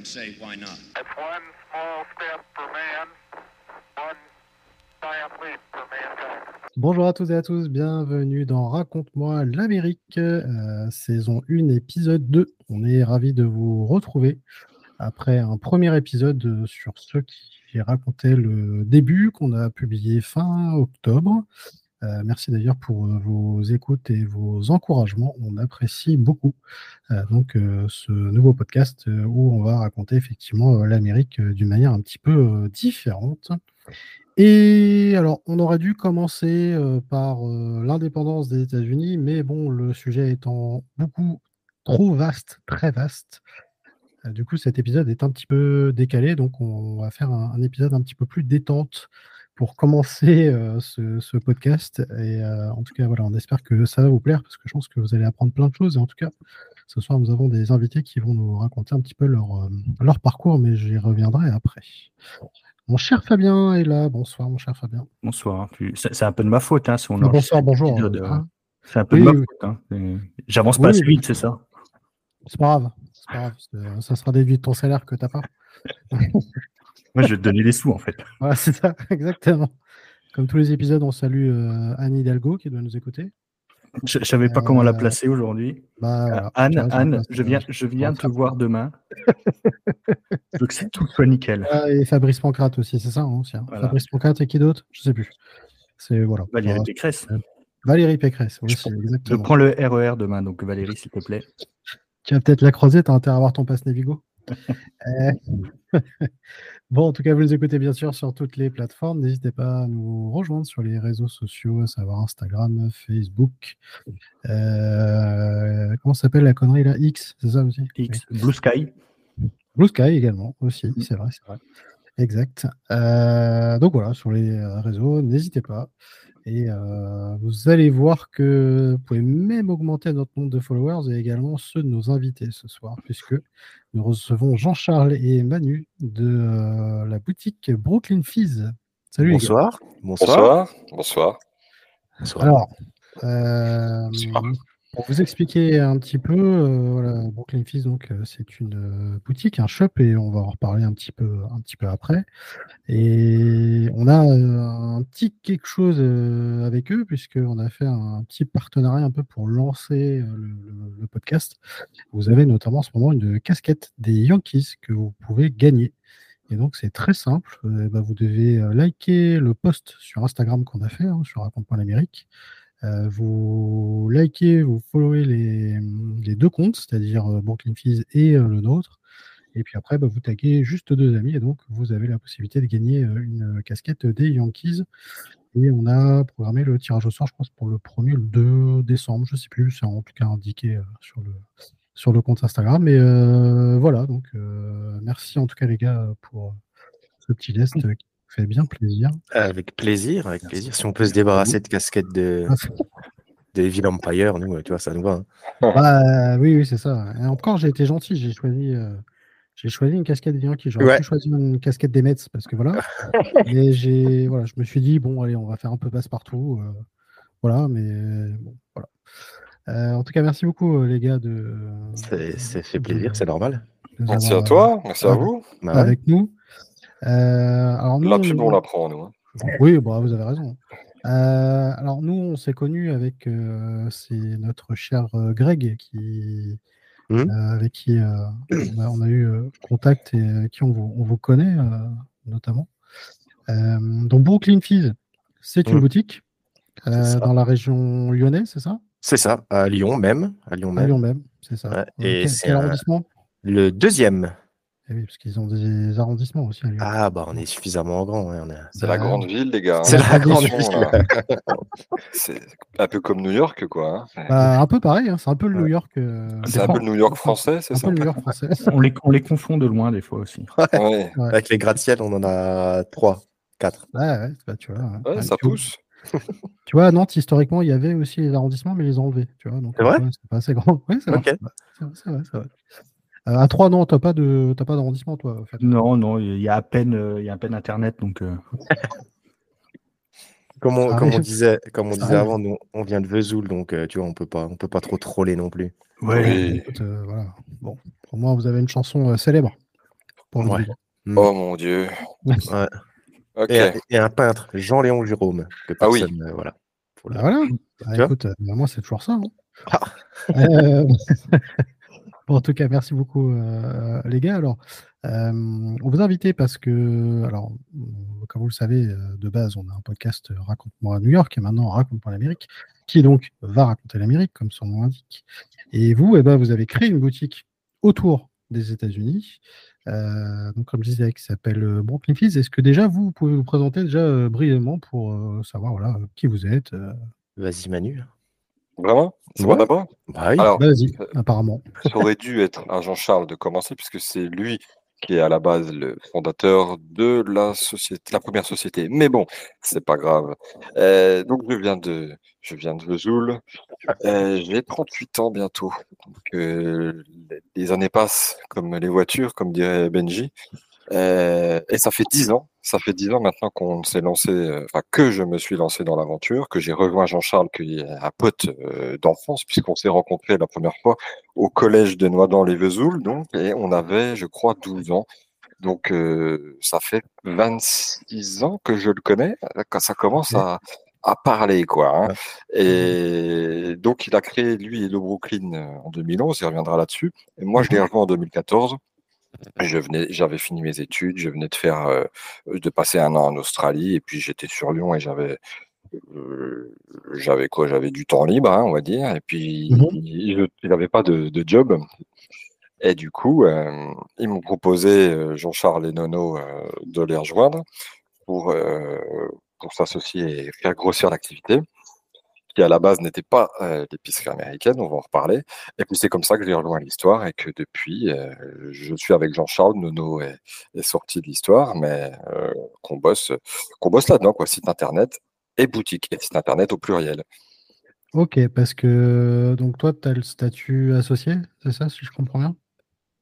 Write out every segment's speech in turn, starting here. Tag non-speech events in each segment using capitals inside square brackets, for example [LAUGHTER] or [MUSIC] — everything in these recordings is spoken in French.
and say why not? It's one small step for man, one giant leap for mankind. Bonjour à tous et à tous, bienvenue dans Raconte-moi l'Amérique, euh, saison 1, épisode 2. On est ravis de vous retrouver après un premier épisode sur ceux qui racontaient le début qu'on a publié fin octobre. Euh, merci d'ailleurs pour euh, vos écoutes et vos encouragements. On apprécie beaucoup euh, donc ce nouveau podcast où on va raconter effectivement l'Amérique d'une manière un petit peu différente. Et alors, on aurait dû commencer par l'indépendance des États-Unis, mais bon, le sujet étant beaucoup trop vaste, très vaste, du coup, cet épisode est un petit peu décalé, donc on va faire un, un épisode un petit peu plus détente pour commencer euh, ce, podcast. Et euh, en tout cas, voilà, on espère que ça va vous plaire parce que je pense que vous allez apprendre plein de choses. Et en tout cas, ce soir, nous avons des invités qui vont nous raconter un petit peu leur, euh, leur parcours, mais j'y reviendrai après. Mon cher Fabien est là. Bonsoir, mon cher Fabien. Bonsoir. C'est un peu de ma faute. Hein, si on bonsoir, bonjour. Hein. C'est un peu de ma faute. Hein. J'avance pas assez vite, c'est ça? C'est pas grave. Pas grave. Ça sera déduit de ton salaire que tu n'as pas. [LAUGHS] Moi, je vais te donner des sous, en fait. [LAUGHS] Voilà, c'est ça, [LAUGHS] exactement. Comme tous les épisodes, on salue euh, Anne Hidalgo qui doit nous écouter. Je ne savais pas comment la euh, placer aujourd'hui. Bah, euh, Anne, Anne je viens, je viens te voir demain. [LAUGHS] je veux que c'est tout soit nickel. Ah, et Fabrice Pancrate aussi, c'est ça hein, aussi, hein. Fabrice Pancrate et qui d'autre? Je ne sais plus. C'est voilà. Valérie Pécresse. Valérie Pécresse, oui, je, prends le RER e demain, donc Valérie, s'il te plaît. Tu vas peut-être la croiser, tu as intérêt à avoir ton passe Navigo? [LAUGHS] Bon, en tout cas, vous nous écoutez bien sûr sur toutes les plateformes. N'hésitez pas à nous rejoindre sur les réseaux sociaux, à savoir Instagram, Facebook. Euh, comment s'appelle la connerie là? X, c'est ça aussi? X, Blue Sky. Blue Sky également, aussi, mm. c'est vrai, c'est vrai. Exact. Euh, donc voilà, sur les réseaux, n'hésitez pas. Et euh, vous allez voir que vous pouvez même augmenter notre nombre de followers et également ceux de nos invités ce soir, puisque nous recevons Jean-Charles et Manu de euh, la boutique Brooklyn Fizz. Salut Bonsoir. Bonsoir. Bonsoir. Bonsoir. Alors, euh, pour vous expliquer un petit peu, euh, Brooklyn Fizz, donc euh, c'est une euh, boutique, un shop, et on va en reparler un petit peu, après. Et on a un petit quelque chose avec eux, puisqu'on a fait un petit partenariat un peu pour lancer le, podcast. Vous avez notamment en ce moment une casquette des Yankees que vous pouvez gagner. Et donc c'est très simple. Bah, vous devez liker le post sur Instagram qu'on a fait, hein, sur raconte.l'Amérique. Euh, vous likez, vous followez les, deux comptes, c'est-à-dire euh, Brooklyn Fizz et euh, le nôtre. Et puis après, bah, vous taguez juste deux amis et donc vous avez la possibilité de gagner une casquette des Yankees. Et on a programmé le tirage au sort, je pense, pour le 1er le 2 décembre, je ne sais plus, c'est en tout cas indiqué sur le, sur le compte Instagram. Et voilà, donc merci en tout cas les gars pour ce petit geste fait bien plaisir. Avec plaisir, avec plaisir. Si on peut se débarrasser de casquette de, ah, [LAUGHS] de Evil Empire, nous, tu vois, ça nous va. Hein. Bah, oui, oui, c'est ça. Et encore, j'ai été gentil, j'ai choisi. Euh, j'ai choisi une casquette des Yankees. J'aurais pu choisir une casquette des Mets parce que voilà. [LAUGHS] mais j'ai, voilà, je me suis dit bon, allez, on va faire un peu passe-partout. Euh, voilà, mais bon, voilà. Euh, en tout cas, merci beaucoup les gars de. Ça fait plaisir, c'est normal. Merci à toi, merci à vous. Avec nous. Euh, alors Là, tout on l'apprend, nous. Hein. Oui, bah, vous avez raison. Euh, alors nous, on s'est connus avec euh, c'est notre cher Greg qui, mmh. avec qui on a, eu contact et qui on vous, on vous connaît notamment. donc Brooklyn Fizz, c'est une mmh. boutique dans la région lyonnaise, c'est ça? C'est ça, à Lyon même. À Lyon même, Lyon même c'est ça. et c'est arrondissement? Le deuxième. Eh oui, parce qu'ils ont des arrondissements aussi. Ah, bah on est suffisamment grand. C'est la grande ville, les gars. C'est la grande ville. [LAUGHS] c'est un peu comme New York, quoi. Hein. Bah, un peu pareil, hein. c'est un peu le New York. Euh, c'est un peu le New York français, c'est ça Un peu le New York français. [LAUGHS] on, les, on les confond de loin des fois aussi. Avec les gratte-ciel, on en a trois, quatre. Ouais, ouais, bah, tu vois. Hein. ça pousse. [LAUGHS] tu vois, à Nantes, historiquement, il y avait aussi les arrondissements, mais ils les ont enlevés. C'est vrai C'est pas assez grand. Oui, c'est vrai. C'est vrai, c'est vrai. Euh, à 3, non, t'as pas de pas d'arrondissement, toi. Non, non, il y a à peine, euh, il y a à peine Internet, donc. Euh. [LAUGHS] Comme on, comme on disait, comme on disait avant, nous, on vient de Vesoul, donc euh, tu vois, on peut pas, on peut pas trop troller non plus. Ouais. Oui. Écoute, euh, voilà. Bon, au moins vous avez une chanson euh, célèbre. Pour Ouais. dire. Oh mon dieu. Ouais. [LAUGHS] Ok. Et, et un peintre, Jean-Léon Jérôme, que Ah oui. personne, euh, voilà. Faut Bah voilà. Bah, écoute, euh, bah, moi c'est toujours ça. hein. Ah. [LAUGHS] Euh, en tout cas, merci beaucoup euh, les gars. Alors, euh, on vous a invité parce que, alors, euh, comme vous le savez, euh, de base, on a un podcast euh, Raconte-moi à New York et maintenant Raconte-moi l'Amérique, qui donc va raconter l'Amérique, comme son nom l'indique. Et vous, eh ben, vous avez créé une boutique autour des États-Unis. Euh, donc, comme je disais, qui s'appelle euh, Brooklyn Fizz. Est-ce que déjà vous, vous pouvez vous présenter déjà euh, brièvement pour euh, savoir voilà, qui vous êtes euh, Vas-y, Manu. Vraiment? C'est Ouais. moi d'abord? Bah oui. Alors, Vas-y, euh, apparemment. ça aurait dû être à Jean-Charles de commencer, puisque c'est lui qui est à la base le fondateur de la société, la première société. Mais bon, c'est pas grave. Euh, donc je viens de, je viens de Vesoul. Euh, j'ai 38 ans bientôt. Donc, euh, les- années passent comme les voitures, comme dirait Benji. Et ça fait 10 ans, ça fait 10 ans maintenant qu'on s'est lancé, euh, enfin que je me suis lancé dans l'aventure, que j'ai rejoint Jean-Charles, qui est un pote euh, d'enfance, puisqu'on s'est rencontrés la première fois au collège de Noidans-les-Vesoul, donc, et on avait, je crois, 12 ans. Donc, euh, ça fait 26 ans que je le connais, quand ça commence à, à parler, quoi. hein. Et donc, il a créé, lui, Hello Brooklyn en 2011, il reviendra là-dessus. Et moi, je l'ai rejoint en 2014. Je venais, j'avais fini mes études, je venais de faire, euh, de passer un an en Australie, et puis j'étais sur Lyon et j'avais, euh, j'avais quoi, j'avais du temps libre, hein, on va dire, et puis il n'avait pas de, de job. Et du coup, euh, ils m'ont proposé, Jean-Charles et Nono, de les rejoindre pour, pour s'associer et faire grossir l'activité, qui à la base n'était pas euh, l'épicerie américaine, on va en reparler. Et puis c'est comme ça que j'ai rejoint l'histoire et que depuis, euh, je suis avec Jean-Charles, Nono est, sorti de l'histoire, mais euh, qu'on bosse, qu'on bosse là-dedans, quoi, site internet et boutique, et site internet au pluriel. Ok, parce que donc toi, tu as le statut associé, c'est ça, si je comprends bien?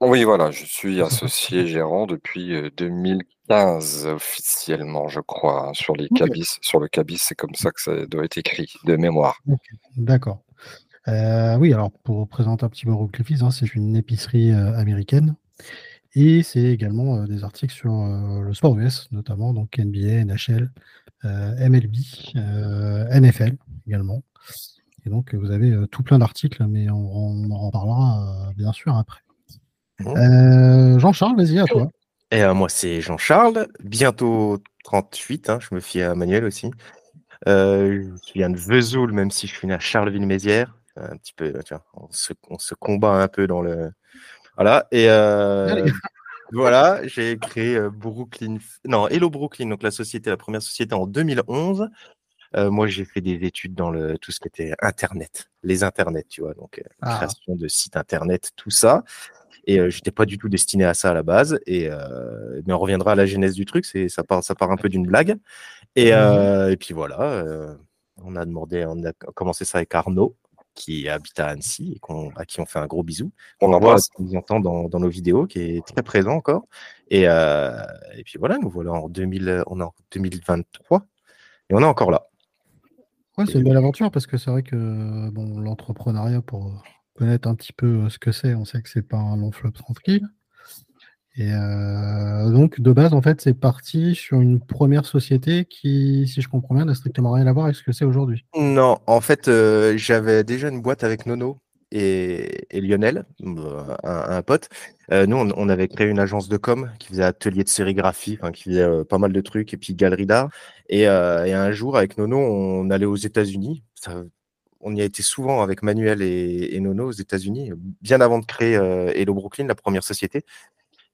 Oui, voilà, je suis associé gérant depuis 2015. 15 officiellement, je crois, hein, sur, les cabis, sur le cabis, c'est comme ça que ça doit être écrit, de mémoire. D'accord. Euh, oui, alors pour présenter un petit peu Rock hein, c'est une épicerie euh, américaine. Et c'est également euh, des articles sur le sport US, notamment donc NBA, NHL, MLB, NFL également. Et donc vous avez tout plein d'articles, mais on, on en reparlera bien sûr après. Mmh. Jean-Charles, vas-y à toi. Et euh, moi, c'est Jean-Charles, bientôt 38, hein, je me fie à Manuel aussi. Euh, je viens de Vesoul, même si je suis né à Charleville-Mézières. Un petit peu, tu vois, on se, on se combat un peu dans le. Voilà. Et euh, voilà, j'ai créé Brooklyn. Non, Hello Brooklyn, donc la société, la première société en 2011. Euh, moi, j'ai fait des études dans le tout ce qui était Internet, les Internets, tu vois, donc Ah. création de sites Internet, tout ça. Et euh, j'étais pas du tout destiné à ça à la base. Et euh, mais on reviendra à la genèse du truc. C'est ça part, ça part un peu d'une blague. Et, euh, et puis voilà, euh, on a demandé, on a commencé ça avec Arnaud, qui habite à Annecy et à qui on fait un gros bisou. On On embrasse. nous entend dans, dans nos vidéos, qui est très présent encore. Et, euh, et puis voilà, nous voilà en 2000, on est en 2023 et on est encore là. Ouais, c'est une belle aventure parce que c'est vrai que bon, l'entrepreneuriat, pour un petit peu euh, ce que c'est, on sait que c'est pas un long fleuve tranquille. Et euh, donc, de base, en fait, c'est parti sur une première société qui, si je comprends bien, n'a strictement rien à voir avec ce que c'est aujourd'hui. Non, en fait, euh, j'avais déjà une boîte avec Nono et, Lionel, un, pote. Nous, on, avait créé une agence de com qui faisait atelier de sérigraphie, qui faisait pas mal de trucs, et puis galerie d'art. Et, un jour, avec Nono, on allait aux États-Unis. On y a été souvent avec Manuel et, Nono aux États-Unis, bien avant de créer euh, Hello Brooklyn, la première société.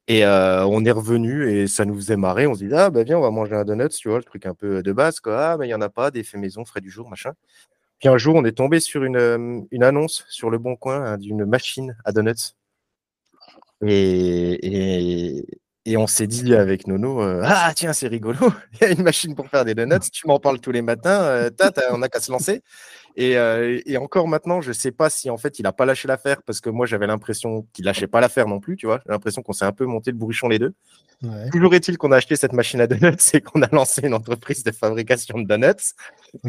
Et euh, on est revenu et ça nous faisait marrer. On se dit, ah, bah viens, on va manger un donut, tu vois, le truc un peu de base, quoi. Ah, mais il n'y en a pas, des faits maison, frais du jour, machin. Puis un jour, on est tombé sur une, euh, annonce sur le bon coin hein, d'une machine à donuts. Et, et on s'est dit avec Nono, euh, ah tiens, c'est rigolo, [LAUGHS] il y a une machine pour faire des donuts, tu m'en parles tous les matins, euh, on n'a qu'à se lancer. Et, euh, et, encore maintenant, je ne sais pas si en fait il n'a pas lâché l'affaire parce que moi j'avais l'impression qu'il lâchait pas l'affaire non plus, tu vois. J'ai l'impression qu'on s'est un peu monté le bourrichon les deux. Toujours est-il qu'on a acheté cette machine à donuts [LAUGHS] et qu'on a lancé une entreprise de fabrication de donuts.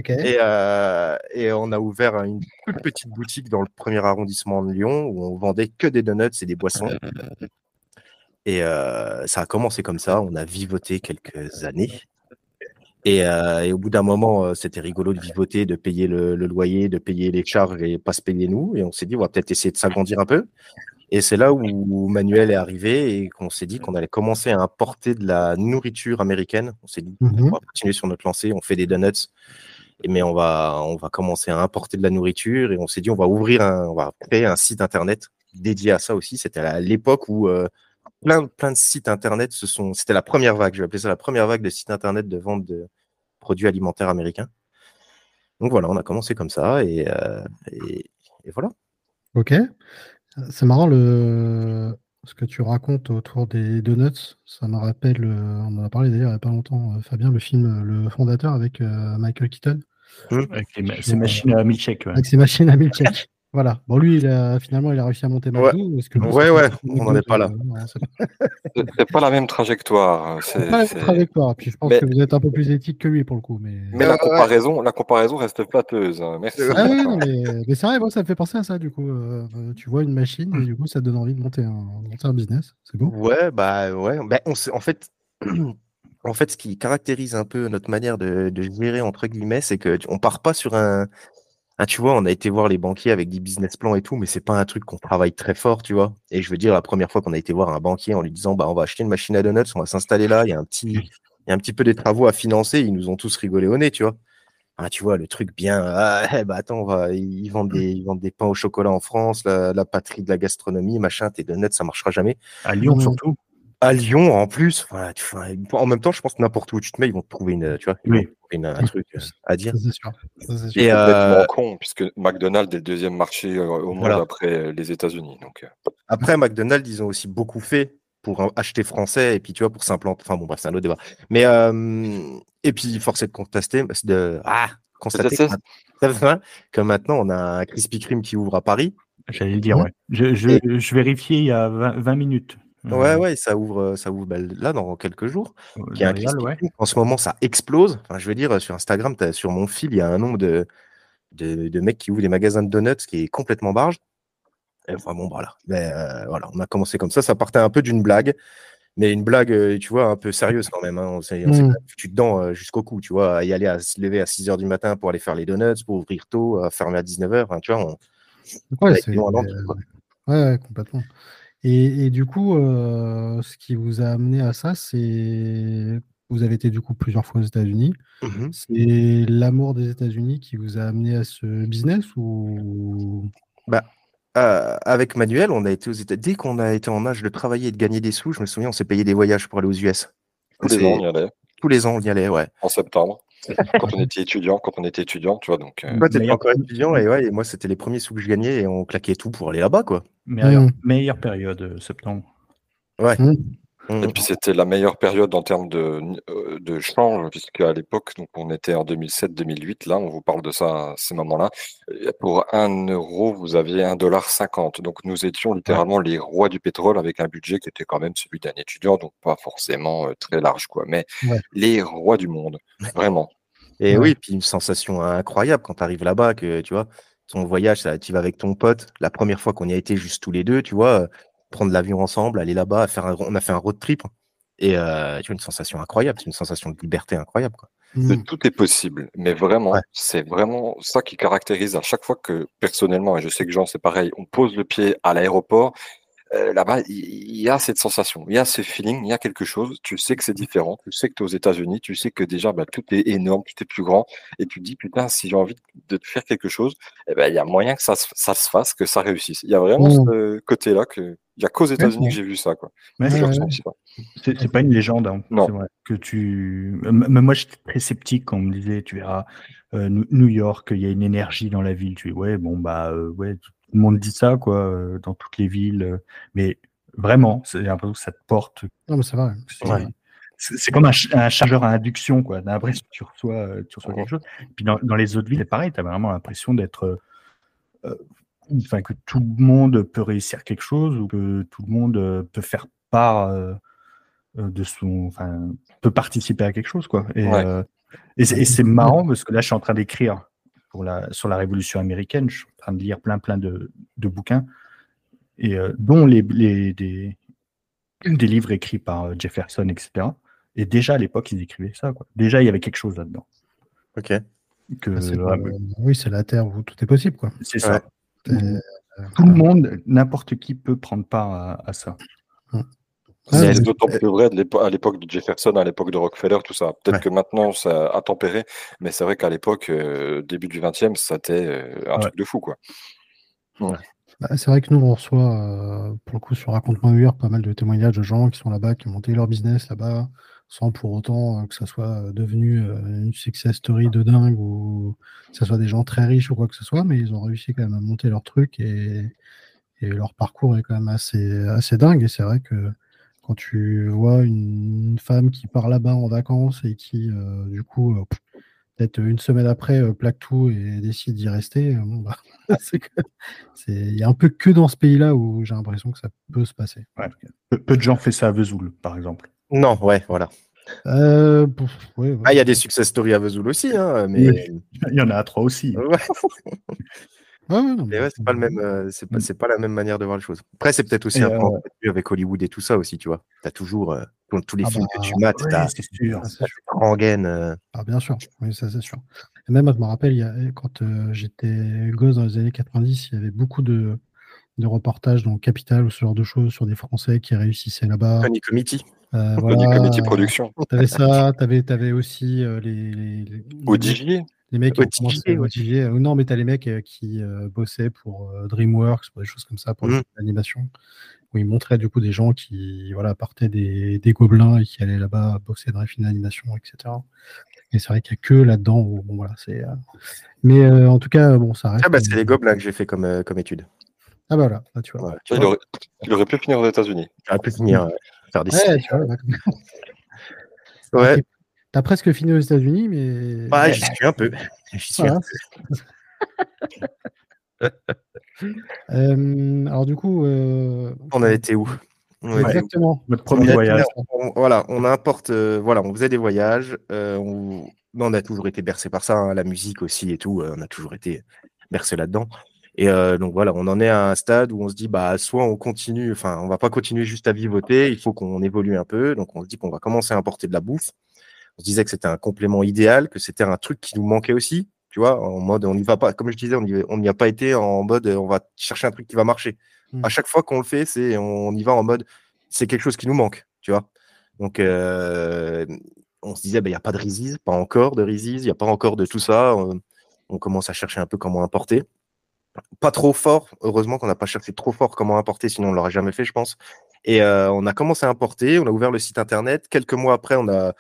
Et, euh, et, on a ouvert une toute petite boutique dans le premier arrondissement de Lyon où on vendait que des donuts et des boissons. [LAUGHS] Et euh, ça a commencé comme ça. On a vivoté quelques années. Et, euh, et au bout d'un moment, c'était rigolo de vivoter, de payer le, le, loyer, de payer les charges et pas se payer nous. Et on s'est dit, on va peut-être essayer de s'agrandir un peu. Et c'est là où Manuel est arrivé et qu'on s'est dit qu'on allait commencer à importer de la nourriture américaine. On s'est dit, mmh on va continuer sur notre lancée, on fait des donuts, mais on va, on va commencer à importer de la nourriture et on s'est dit, on va ouvrir un, on va créer un site internet dédié à ça aussi. C'était à l'époque où euh, plein, plein de sites internet se sont. C'était la première vague, je vais appeler ça la première vague de sites internet de vente de produits alimentaires américains. Donc voilà, on a commencé comme ça et, euh, et, voilà. Ok. C'est marrant le... ce que tu racontes autour des donuts. Ça me rappelle, euh, on en a parlé d'ailleurs il n'y a pas longtemps, euh, Fabien, le film Le Fondateur avec Michael Keaton. Mmh. Avec ses machines à milkshake. Avec ses machines à milkshake. [LAUGHS] Voilà. Bon, lui, il a, finalement, il a réussi à monter McDo. Ouais, que ouais, ouais. on n'en est pas là. [LAUGHS] c'est pas la même trajectoire. C'est pas la même trajectoire. Puis je pense que vous êtes un peu plus éthique que lui pour le coup. Mais, mais la, comparaison, la comparaison reste flatteuse. Hein. Merci. Ah oui, mais, mais c'est vrai, moi, ça me fait penser à ça. Du coup, euh, tu vois une machine et du coup, ça te donne envie de monter un, monter un business. C'est beau. Ouais, bah ouais. Bah, on en fait. [CLEARS THROAT] En fait, ce qui caractérise un peu notre manière de, de gérer entre guillemets, c'est que on part pas sur un, ah, tu vois, on a été voir les banquiers avec des business plans et tout, mais c'est pas un truc qu'on travaille très fort, tu vois. Et je veux dire, la première fois qu'on a été voir un banquier en lui disant, bah, on va acheter une machine à donuts, on va s'installer là, il y a un petit, il y a un petit peu des travaux à financer, ils nous ont tous rigolé au nez, tu vois. Ah, tu vois, le truc bien, ah, eh, bah, attends, on va, ils vendent des, ils vendent des pains au chocolat en France, la, la patrie de la gastronomie, machin, tes donuts, ça marchera jamais. À Lyon, surtout à Lyon en plus. Voilà, tu, en même temps, je pense que n'importe où tu te mets, ils vont te trouver une, tu vois, une, un truc euh, à dire. C'est sûr. C'est Et euh... con, puisque McDonald's est le deuxième marché euh, au monde après les États-Unis. Donc. Après, McDonald's, ils ont aussi beaucoup fait pour acheter français et puis tu vois pour s'implanter. Enfin bon, bref, c'est un autre débat. Mais et puis force est de contester, de ah constater [LAUGHS] que, maintenant on a un Krispy Kreme qui ouvre à Paris. J'allais le dire, ouais. Je, je, je vérifiais il y a 20 minutes. Ouais, ouais, ça ouvre, ça ouvre bah, là dans quelques jours. En ce moment, ça explose. Enfin, je veux dire, sur Instagram, sur mon fil, il y a un nombre de, de, de, mecs qui ouvrent des magasins de donuts qui est complètement barge. enfin, bon, voilà. Mais euh, voilà, on a commencé comme ça. Ça partait un peu d'une blague, mais une blague, tu vois, un peu sérieuse quand même. Hein. On s'est mmh. foutu dedans jusqu'au cou, tu vois, à y aller à se lever à 6 h du matin pour aller faire les donuts, pour ouvrir tôt, à fermer à 19 h. tu vois, on... ouais, ouais, complètement. Et, du coup, euh, ce qui vous a amené à ça, c'est. Vous avez été du coup plusieurs fois aux États-Unis. Mmh c'est l'amour des États-Unis qui vous a amené à ce business ou? Bah, euh, avec Manuel, on a été aux États. Dès qu'on a été en âge de travailler et de gagner des sous, je me souviens, on s'est payé des voyages pour aller aux US. Tous les ans, on y allait. Tous les ans, on y allait, ouais. En septembre [LAUGHS] quand on était étudiant, quand on était étudiant, tu vois. Donc, euh... Toi, t'étais encore étudiant et, ouais, et moi, c'était les premiers sous que je gagnais et on claquait tout pour aller là-bas, quoi. Meilleure, mmh. meilleure période, euh, septembre. Ouais. Mmh. Mmh. Et puis c'était la meilleure période en termes de, euh, de change, puisque à l'époque, donc on était en 2007-2008, là, on vous parle de ça à ces moments-là. Pour un euro, vous aviez un dollar cinquante. Donc nous étions littéralement les rois du pétrole avec un budget qui était quand même celui d'un étudiant, donc pas forcément euh, très large, quoi. Mais les rois du monde, vraiment. Et oui, puis une sensation incroyable quand tu arrives là-bas, que tu vois, ton voyage, tu vas avec ton pote. La première fois qu'on y a été juste tous les deux, tu vois, prendre l'avion ensemble, aller là-bas, faire un, on a fait un road trip. Et euh, tu vois, une sensation incroyable, c'est une sensation de liberté incroyable. Quoi. Mmh. Tout est possible, mais vraiment, c'est vraiment ça qui caractérise à chaque fois que, personnellement, et je sais que Jean, c'est pareil, on pose le pied à l'aéroport, euh, là-bas, il y, a cette sensation, il y a ce feeling, il y a quelque chose. Tu sais que c'est différent, tu sais que tu es aux États-Unis, tu sais que déjà bah, tout est énorme, tout est plus grand, et tu te dis putain, si j'ai envie de faire quelque chose, eh ben, il y a moyen que ça, ça, se fasse, que ça réussisse. Il y a vraiment mmh. ce côté-là que il n'y a qu'aux États-Unis que j'ai vu ça. Quoi. c'est pas une légende. Hein. Non. Vrai, que tu... Mais moi, j'étais très sceptique quand on me disait, tu verras, euh, New York, il y a une énergie dans la ville. Tu dis, ouais, bon, bah, euh, ouais, tout le monde dit ça, quoi, euh, dans toutes les villes. mais vraiment, c'est l'impression que ça te porte. Non, mais c'est vrai. C'est comme un, ch- un chargeur à induction, quoi. T'as l'impression que tu reçois, tu reçois quelque chose. Puis dans, dans les autres villes, c'est pareil, tu as vraiment l'impression d'être. Enfin, que tout le monde peut réussir quelque chose ou que tout le monde euh, peut faire part euh, euh, de son. Enfin, peut participer à quelque chose, quoi. Et, Ouais. euh, et c'est et c'est marrant parce que là, je suis en train d'écrire pour la, sur la Révolution américaine. Je suis en train de lire plein, plein de, de bouquins, et euh, dont les, les, des, des livres écrits par Jefferson, etc. Et déjà à l'époque, ils écrivaient ça. Quoi. Déjà, il y avait quelque chose là-dedans. Ok. Que, Ah, Oui, c'est la Terre où tout est possible, quoi. c'est ça. Ouais. Mhm. Tout le monde, n'importe qui peut prendre part à, à ça. C'est d'autant plus vrai à l'époque de Jefferson, à l'époque de Rockefeller, tout ça. Peut-être Ouais. que maintenant, ça a tempéré, mais c'est vrai qu'à l'époque, euh, début du 20e, c'était euh, un Ouais. truc de fou, quoi. Bah, c'est vrai que nous, on reçoit, euh, pour le coup, sur Raconte-moi pas mal de témoignages de gens qui sont là-bas, qui ont monté leur business là-bas, sans pour autant euh, que ça soit euh, devenu euh, une success story de dingue ou que ce soit des gens très riches ou quoi que ce soit, mais ils ont réussi quand même à monter leur truc et, et leur parcours est quand même assez, assez dingue. Et c'est vrai que quand tu vois une femme qui part là-bas en vacances et qui, euh, du coup, euh, peut-être une semaine après, euh, plaque tout et décide d'y rester, bon, bah, [LAUGHS] c'est il y a un peu que dans ce pays-là où j'ai l'impression que ça peut se passer. Ouais. Peu, peu de gens font ça à Vesoul, par exemple. Non, ouais, voilà. Euh, pff, ouais, ouais. Ah, il y a des success stories à Vesoul aussi, hein, mais Oui. [LAUGHS] Il y en a à trois aussi. ouais, mais ouais, c'est pas le même, euh, c'est pas, Mm. pas la même manière de voir les choses. Après, c'est peut-être aussi Et, un peu euh, avec Hollywood et tout ça aussi, tu vois. T'as toujours euh, dans tous les Ah films bah, que tu mates, t'as c'est sûr. Ah, bien sûr, oui, ça c'est sûr. Et même, je me rappelle, il y a, quand j'étais gosse dans les années 90, il y avait beaucoup de, de reportages dans Capital ou ce genre de choses sur des Français qui réussissaient là-bas. Funny Committee. Euh, [LAUGHS] voilà, Committee Production. T'avais ça, t'avais avais aussi euh, les, les, les- mecs ouais. OTJ, euh, non, mais t'as les mecs euh, qui euh, bossaient pour DreamWorks, pour des choses comme ça, pour l'animation, où ils montraient du coup des gens qui voilà, partaient des, des gobelins et qui allaient là-bas bosser dans les films d'animation, etc. Et c'est vrai qu'il n'y a que là-dedans bon, voilà, c'est. Mais en tout cas, bon, ça reste. Ah, bah, c'est les gobelins que j'ai fait comme, comme étude. Ah, bah voilà, là, tu vois. Tu il vois. aurait, il aurait pu finir aux États-Unis. J'aurais pu finir euh, faire des Ouais, tu vois. [LAUGHS] Ouais. T'as presque fini aux États-Unis, mais. bah, j'y suis un peu. [LAUGHS] J'y suis Voilà. un peu. [LAUGHS] Euh, alors, du coup. euh, On a été où? On a été où? Exactement. Votre premier voyage. on- voilà, on importe, euh, voilà, on faisait des voyages. euh, on, on a toujours été bercé par ça, hein, la musique aussi et tout. euh, on a toujours été bercé là-dedans. Et euh, donc voilà, on en est à un stade où on se dit, bah, soit on continue, enfin, on va pas continuer juste à vivoter, il faut qu'on évolue un peu. Donc on se dit qu'on va commencer à importer de la bouffe. On se disait que c'était un complément idéal, que c'était un truc qui nous manquait aussi. Tu vois, en mode, on n'y va pas, comme je disais, on n'y a pas été en mode, on va chercher un truc qui va marcher. Mm. À chaque fois qu'on le fait, c'est, on y va en mode, c'est quelque chose qui nous manque, tu vois. Donc, euh, on se disait, bah, il n'y a pas de Reese's, pas encore de Reese's, il n'y a pas encore de tout ça. On, on commence à chercher un peu comment importer. Pas trop fort, heureusement qu'on n'a pas cherché trop fort comment importer, sinon on ne l'aurait jamais fait, je pense. Et euh, on a commencé à importer, on a ouvert le site internet. Quelques mois après, on a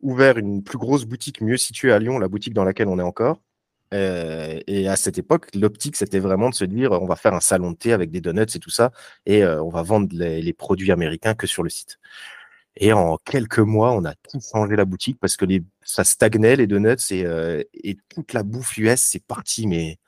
ouvert une plus grosse boutique mieux située à Lyon, la boutique dans laquelle on est encore. Euh, et à cette époque, l'optique, c'était vraiment de se dire, on va faire un salon de thé avec des donuts et tout ça, et euh, on va vendre les, produits américains que sur le site. Et en quelques mois, on a tout changé la boutique parce que ça stagnait, les donuts, et, et toute la bouffe US, c'est parti, mais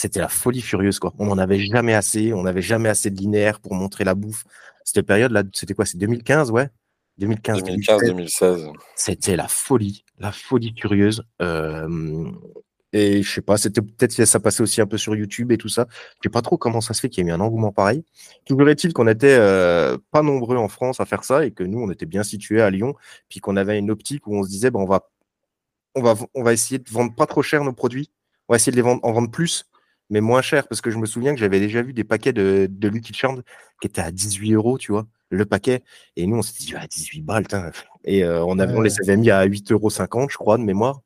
c'était la folie furieuse, quoi. On n'en avait jamais assez, on n'avait jamais assez de linéaire pour montrer la bouffe. Cette période-là, c'était quoi? C'est 2015, ouais? 2015, 2016. 2015-2016. C'était la folie, la folie furieuse. Euh, et je sais pas, c'était peut-être que ça passait aussi un peu sur YouTube et tout ça. Je sais pas trop comment ça se fait qu'il y ait eu un engouement pareil. Toujours est-il qu'on était euh, pas nombreux en France à faire ça et que nous, on était bien situés à Lyon, puis qu'on avait une optique où on se disait, ben, on va, on va, on va essayer de vendre pas trop cher nos produits. On va essayer de les vendre, en vendre plus, mais moins cher, parce que je me souviens que j'avais déjà vu des paquets de, de Lucky Charms qui étaient à 18 euros, tu vois, le paquet. Et nous, on s'est dit, ah, 18 balles, tain. Et euh, on, avait, on Ouais. les avait mis à 8,50 euros, je crois, de mémoire.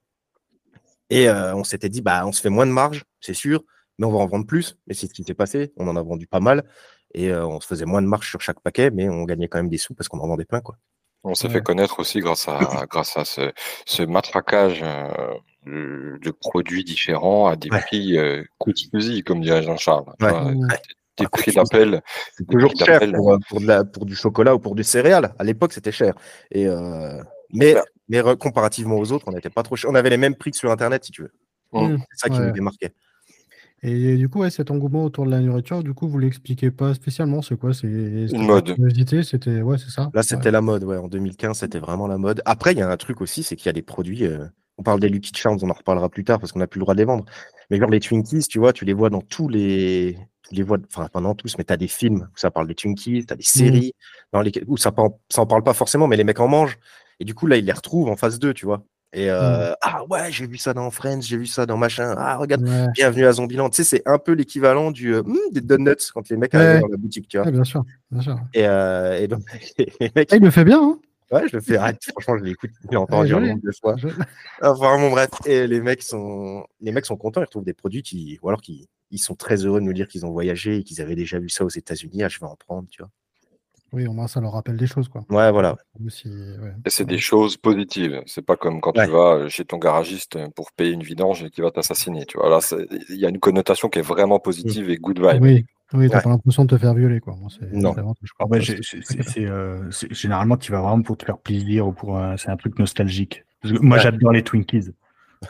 Et euh, on s'était dit, bah, on se fait moins de marge, c'est sûr, mais on va en vendre plus. Et c'est ce qui s'est passé. On en a vendu pas mal. Et euh, on se faisait moins de marge sur chaque paquet, mais on gagnait quand même des sous parce qu'on en vendait plein, quoi. On s'est Ouais. fait connaître aussi grâce à, [LAUGHS] grâce à ce, ce matraquage euh, de produits différents à des Ouais. prix euh, coups de fusil, comme dirait Jean-Charles. Ouais. Ouais. des prix d'appel. C'est toujours cher pour, euh, pour, de la, pour du chocolat ou pour du céréales. À l'époque, c'était cher. Et, euh, mais, mais comparativement aux autres, on n'était pas trop cher. On avait les mêmes prix que sur Internet, si tu veux. Mm. C'est ça qui Ouais. nous démarquait. Et du coup, ouais, cet engouement autour de la nourriture, du coup, vous l'expliquez pas spécialement, c'est quoi? C'est Une mode. c'était ouais, c'est ça? Là, c'était la mode. Ouais. En 2015, c'était vraiment la mode. Après, il y a un truc aussi, c'est qu'il y a des produits. euh, On parle des Lucky Charms, on en reparlera plus tard parce qu'on n'a plus le droit de les vendre. Mais genre les Twinkies, tu vois, tu les vois dans tous les. Tu les vois, enfin, pas dans tous, mais tu as des films où ça parle des Twinkies, tu as des séries dans où ça, ça en parle pas forcément, mais les mecs en mangent. Et du coup, là, ils les retrouvent en phase 2, tu vois. Et euh, ah ouais, j'ai vu ça dans Friends, j'ai vu ça dans machin. Ah, regarde, Ouais, bienvenue à Zombieland. Tu sais, c'est un peu l'équivalent du euh, Hum, des donuts quand les mecs Ouais. arrivent dans la boutique, tu vois. ouais, bien sûr, bien sûr. Et, euh, et donc, [LAUGHS] les mecs, Ah, il le fait bien, hein ouais, je le fais. arrête, franchement, je l'écoute, je l'ai Ouais, entendu un de fois. Je- [LAUGHS] Ah, vraiment, bref. Et les mecs sont, les mecs sont contents, ils retrouvent des produits qui, ou alors qui, ils sont très heureux de nous dire qu'ils ont voyagé et qu'ils avaient déjà vu ça aux États-Unis. Ah, je vais en prendre, tu vois. Oui, au moins ça leur rappelle des choses, quoi. Ouais, voilà. Même si, ouais. Et c'est des choses positives. C'est pas comme quand Ouais. tu vas chez ton garagiste pour payer une vidange et qui va t'assassiner. Tu vois, là, il y a une connotation qui est vraiment positive et good vibe. Oui, oui, t'as Ouais. pas l'impression de te faire violer, quoi. Moi, c'est Non. c'est- c'est, euh, généralement, tu vas vraiment pour te faire plaisir ou pour un- c'est un truc nostalgique. Parce que moi, Ouais. j'adore les Twinkies.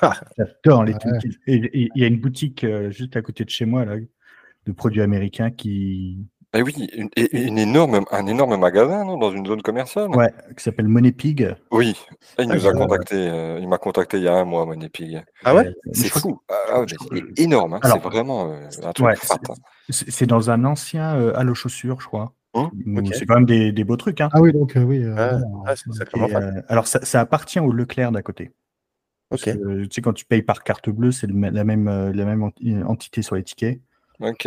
Ah. J'adore les. Twinkies. Il y a une boutique euh, juste à côté de chez moi là, de produits américains qui, Et oui, une, énorme, un énorme magasin non, dans une zone commerciale. ouais, qui s'appelle Money Pig. Oui, il Ah, nous a bah, contacté. euh, il m'a contacté il y a un mois, Monépig. Ah ouais? Euh, C'est fou. Ah, crois- c'est énorme. hein. Alors, c'est vraiment euh, un truc ouais, fat. hein. C'est dans un ancien euh, Halo chaussures, je crois. Hum, ok. C'est quand même des, des beaux trucs. Hein. Ah oui, donc, euh, oui. euh, euh, Et, euh, alors, ça, ça appartient au Leclerc d'à côté. Parce Ok. que, tu sais, quand tu payes par carte bleue, c'est la même, euh, la même enti- entité sur les tickets. Ok.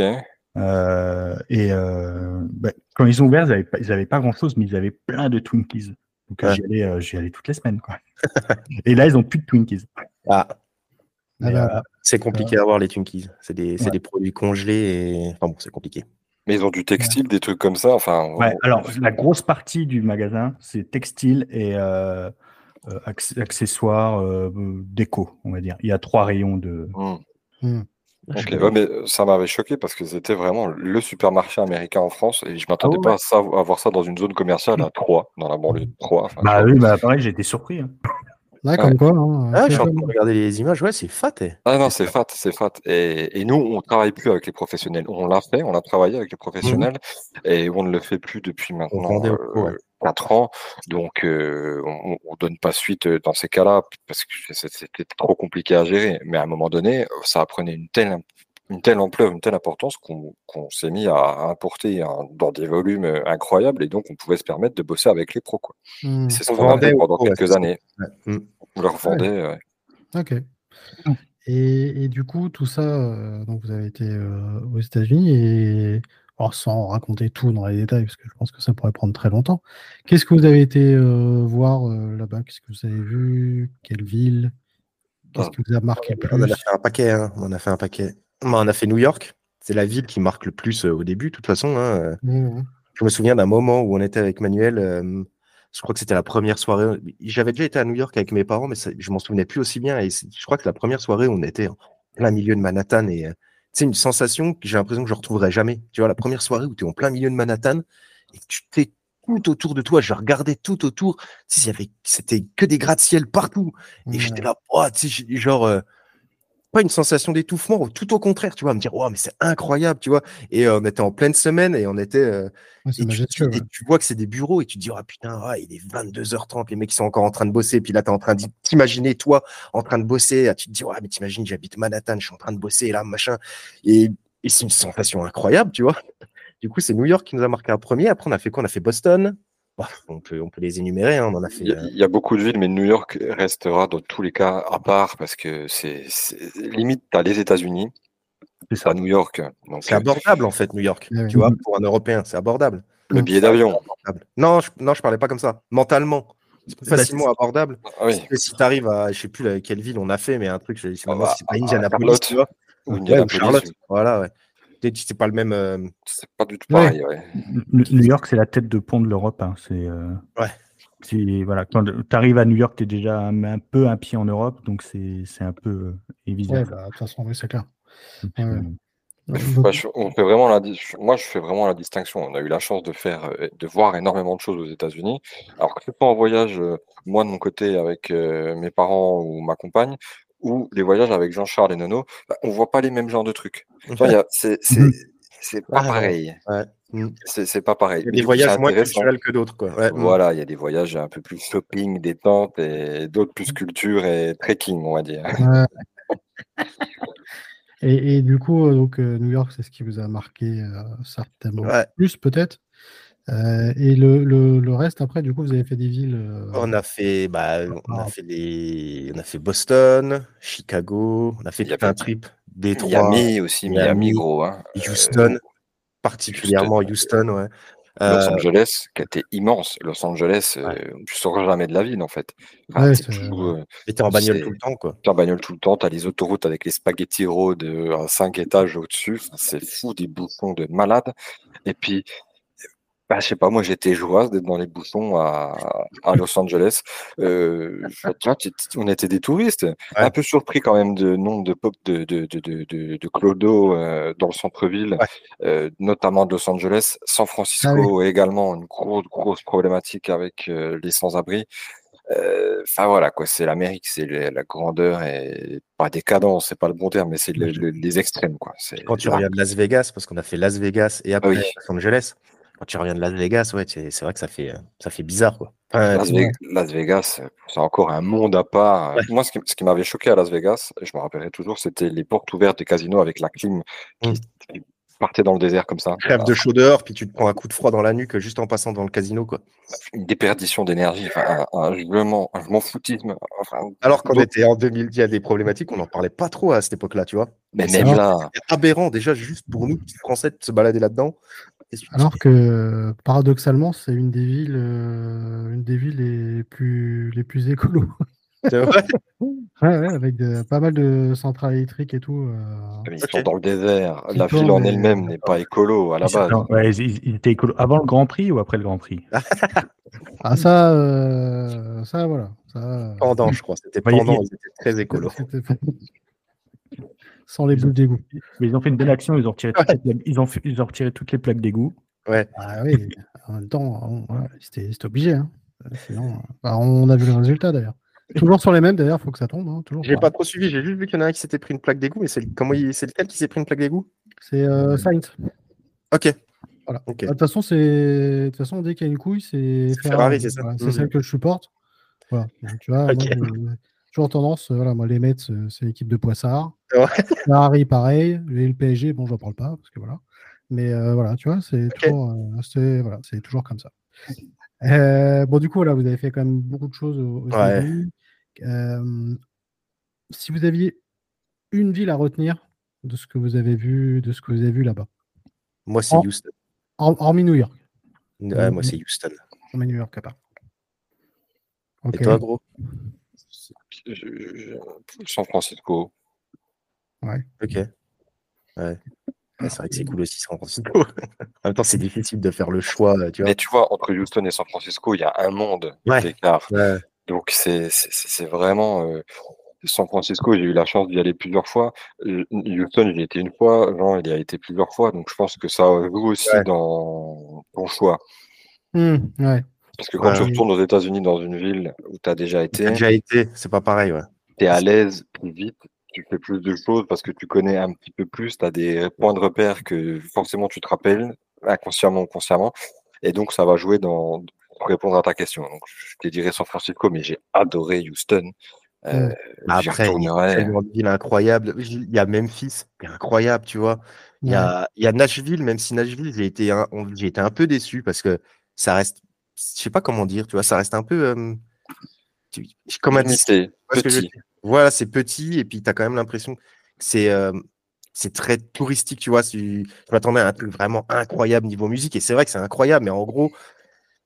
Euh, et euh, bah, quand ils ont ouvert, ils n'avaient pas, ils avaient pas grand-chose, mais ils avaient plein de Twinkies. Donc euh, Ouais. j'y allais, euh, j'y allais toutes les semaines. Quoi. et là, ils ont plus de Twinkies. Ah, Ah bah, euh, c'est compliqué à avoir les Twinkies. C'est des, c'est Ouais. des produits congelés et, enfin bon, c'est compliqué. Mais ils ont du textile, des trucs comme ça. Enfin, ouais, on- alors, la grosse partie du magasin, c'est textile et euh, euh, acc- accessoires, euh, déco, on va dire. Il y a trois rayons de. Hmm. Ok, ouais, mais ça m'avait choqué parce que c'était vraiment le supermarché américain en France et je m'attendais ouais, pas à, ça, à voir ça dans une zone commerciale à Troyes, dans la banlieue de Troyes. Enfin, Bah je- oui, bah pareil, j'ai été surpris. hein. Là, comme quoi. hein, Ah, je suis en train de regarder les images. Ouais, c'est fat. eh. Ah non, c'est fat, c'est fat. Et, et nous, on travaille plus avec les professionnels. On l'a fait, on a travaillé avec les professionnels et on ne le fait plus depuis maintenant euh, ouais. 4 ans. Donc, euh, on, on donne pas suite euh, dans ces cas-là parce que c'était trop compliqué à gérer. Mais à un moment donné, ça prenait une telle une telle ampleur, une telle importance qu'on s'est mis à importer dans des volumes euh, incroyables et donc on pouvait se permettre de bosser avec les pros. Hmm. C'est ce On qu'on a fait pendant ouais, quelques années. Ouais. Mm. On leur vendait. euh, Ok. Et, et du coup, tout ça, euh, donc vous avez été euh, aux États-Unis et alors, sans raconter tout dans les détails, parce que je pense que ça pourrait prendre très longtemps. Qu'est-ce que vous avez été euh, voir euh, là-bas? Qu'est-ce que vous avez vu? Quelle ville? Qu'est-ce Ah. qui vous a marqué le On en plus? a fait un paquet. hein. On a fait un paquet. Bon, on a fait New York. C'est la ville qui marque le plus euh, au début, de toute façon. hein. Mmh, Je me souviens d'un moment où on était avec Manuel. je crois que c'était la première soirée. J'avais déjà été à New York avec mes parents, mais ça- je m'en souvenais plus aussi bien. Et je crois que la première soirée, on était en plein milieu de Manhattan. Et c'est une sensation que j'ai l'impression que je retrouverai jamais. Tu vois, la première soirée où tu es en plein milieu de Manhattan et que tu t'es tout autour de toi. Je regardais tout autour. Tu sais, c'était que des gratte-ciel partout. Et j'étais là, oh, tu sais, genre, euh, pas une sensation d'étouffement, tout au contraire, tu vois, me dire, oh, mais c'est incroyable, tu vois. Et euh, on était en pleine semaine et on était, euh, Ouais, et, tu, et vois que c'est des bureaux et tu te dis, oh putain, ouais, il est 22h30, les mecs ils sont encore en train de bosser. Puis là, tu es en train de t'imaginer, toi, en train de bosser. Ah, Tu te dis, ouais, mais t'imagines, j'habite Manhattan, je suis en train de bosser là, machin. Et, et c'est une sensation incroyable, tu vois. Du coup, c'est New York qui nous a marqué un premier. Après, on a fait quoi? On a fait Boston. Bah, on, peut, on peut les énumérer. hein. On en a fait. Il y, a- euh, il y a beaucoup de villes, mais New York restera dans tous les cas à part parce que c'est limite, t'as les États-Unis, C'est ça. New York. C'est euh, abordable, en fait, New York. Ouais, Tu vois, pour un Européen, c'est abordable. le billet d'avion. abordable. Non, je, non, je parlais pas comme ça. Mentalement, c'est plus Bah, facilement abordable. Ah oui, si tu arrives à, je sais plus la- quelle ville on a fait, mais un truc, je sais Ah, si c'est pas à- à Indianapolis, Charlotte. tu vois. ou Ouais, ou Indianapolis, Charlotte. Voilà, ouais. C'est pas le même. euh, c'est pas du tout pareil. ouais. New New York, c'est la tête de pont de l'Europe. hein. C'est, euh, Ouais. c'est- voilà, quand tu arrives à New York, tu es déjà un, un peu un pied en Europe, donc c'est c'est un peu euh, évident. Ouais, bah, de toute façon, oui, c'est clair. Et puis, ouais. Bah, je- on fait vraiment la, di- moi, je fais vraiment la distinction. On a eu la chance de faire, de voir énormément de choses aux États-Unis. Alors que ce soit en voyage, moi de mon côté avec euh, mes parents ou ma compagne, ou les voyages avec Jean-Charles et Nono, bah, on voit pas les mêmes genres de trucs. A- c'est, pas Ouais, pareil. Ouais. Mm. C'est, pas pareil. Il y a des voyages moins culturels que d'autres. Ouais. Voilà, il y a des voyages un peu plus shopping, détente et d'autres plus culture et trekking, on va dire. [LAUGHS] Et, et du coup, euh, donc, euh, New York, c'est ce qui vous a marqué euh, certainement plus, peut-être? Euh, et le, le, le reste, après, du coup, vous avez fait des villes. euh, On a fait, bah, on a fait les, on a fait Boston, Chicago, on a fait un trip, Détroit, Miami aussi, Miami, Miami, gros. Hein. Houston, Euh, particulièrement Houston, ouais. Los Euh, Angeles, qui était immense. Los Angeles, euh, Ouais. tu sauras jamais de la ville, en fait. Enfin, Ouais, t'es euh, en bagnole tout le temps, quoi. t'es en bagnole tout le temps, t'as les autoroutes avec les spaghetti road euh, à 5 étages au-dessus. Enfin, c'est fou, des bouchons de malade. Et puis, bah, je sais pas, moi j'étais joyeuse d'être dans les bouchons à, à Los Angeles. Euh, on était des touristes, un peu surpris quand même de nombre de pop de, de, de, de, de, de clodo euh, dans le centre-ville, Ouais. euh, notamment de Los Angeles. San Francisco également une grosse, grosse problématique avec euh, les sans-abri. Euh, Enfin voilà quoi, c'est l'Amérique, c'est la grandeur et pas décadence, c'est pas le bon terme, mais c'est le- le- les extrêmes quoi. Quand tu reviens de Las Vegas, parce qu'on a fait Las Vegas et après Oui. Los Angeles, quand tu reviens de Las Vegas, ouais, c'est vrai que ça fait, euh, ça fait bizarre, quoi. Enfin, Las, Ve- Las Vegas, c'est encore un monde à part. Ouais. Moi, ce qui, m'avait choqué à Las Vegas, je me rappellerai toujours, c'était les portes ouvertes des casinos avec la clim qui, Mm. partait dans le désert comme ça. crève de chaud dehors, puis tu te prends un coup de froid dans la nuque juste en passant dans le casino, quoi. Une déperdition d'énergie, enfin, un, un, foutisme. Enfin, Alors qu'on était en 2000, il y a des problématiques, on n'en parlait pas trop à cette époque-là, tu vois. mais c'est même là, aberrant déjà juste pour nous, petits Français, de se balader là-dedans. Alors que paradoxalement, c'est une des villes, euh, une des villes les plus les plus écolos. C'est vrai? [LAUGHS] Ouais, ouais, avec de- pas mal de centrales électriques et tout. euh. ils sont dans le désert. La ville en elle-même n'est pas écolo à la base. non, ouais, ils, étaient écolos avant le Grand Prix ou après le Grand Prix? [LAUGHS] Ah ça, euh, ça voilà. Ça, euh, Pendant, je crois. C'était a- pendant, ils étaient très écolos. Sans les boules d'égout. Mais ils ont fait une belle action, ils ont retiré, toutes les plaques- ils ont, ils ont retiré toutes les plaques d'égout. Ah oui, en même temps, c'était c'était obligé. Hein. Euh, Sinon, euh, bah, on a vu le résultat d'ailleurs. Toujours sur les mêmes d'ailleurs, faut que ça tombe. hein, toujours J'ai pas trop suivi, j'ai juste vu qu'il y en a un qui s'était pris une plaque d'égout, mais c'est comment il... c'est lequel qui s'est pris une plaque d'égout? C'est euh, Sainz. Ok. Voilà. Ok. Bah, De toute façon, c'est de toute façon, dès qu'il y a une couille, c'est C'est Ferrari, c'est ça Voilà, c'est Mhm. celle que je supporte. Voilà. Donc, tu vois, moi, Ok. j'ai toujours tendance, euh, voilà, moi les Mets, euh, c'est l'équipe de Poissard. Ouais. Pareil. Et le PSG, bon, j'en parle pas parce que voilà. Mais euh, voilà, tu vois, c'est toujours, euh, voilà, toujours comme ça. Euh, bon, du coup, là, vous avez fait quand même beaucoup de choses aux, aux Ouais. États-Unis. Euh, si vous aviez une ville à retenir de ce que vous avez vu, de ce que vous avez vu là-bas, Moi, c'est Houston. Hor- hormis New York, Ouais, moi, c'est Houston. hormis New York à part. Ok. Et toi, gros? Je- je- San Francisco. Ok. Ouais. Ouais, c'est vrai que c'est cool aussi, San Francisco. [LAUGHS] en même temps, c'est difficile de faire le choix, euh, tu vois. Mais tu vois, entre Houston et San Francisco, il y a un monde Ouais. d'écart. Ouais. Donc c'est c'est- c'est- c'est vraiment euh, San Francisco, j'ai eu la chance d'y aller plusieurs fois. Euh, Houston, j'y ai été une fois, Jean, il y a été plusieurs fois, donc je pense que ça joue aussi Ouais. dans ton choix. Hmm, ouais. Parce que quand tu retournes aux États-Unis dans une ville où tu as déjà T'as été, déjà été, c'est pas pareil, ouais. tu es à l'aise plus vite, tu fais plus de choses parce que tu connais un petit peu plus, tu as des points de repère que forcément tu te rappelles, inconsciemment ou consciemment, et donc ça va jouer dans pour répondre à ta question. Donc je te dirais San Francisco, mais j'ai adoré Houston. Euh, Bah j'y Après, il y a de villes incroyables. Il y a Memphis, qui est incroyable, tu vois. Il y a, il y a Nashville, même si Nashville, j'ai été, un, on- j'ai été un peu déçu parce que ça reste, je sais pas comment dire, tu vois, ça reste un peu euh, tu- comme un. Limité, ce petit. dire? Voilà, c'est petit et puis tu as quand même l'impression que c'est euh, c'est très touristique, tu vois. tu- Je m'attendais à un truc vraiment incroyable niveau musique et c'est vrai que c'est incroyable, mais en gros,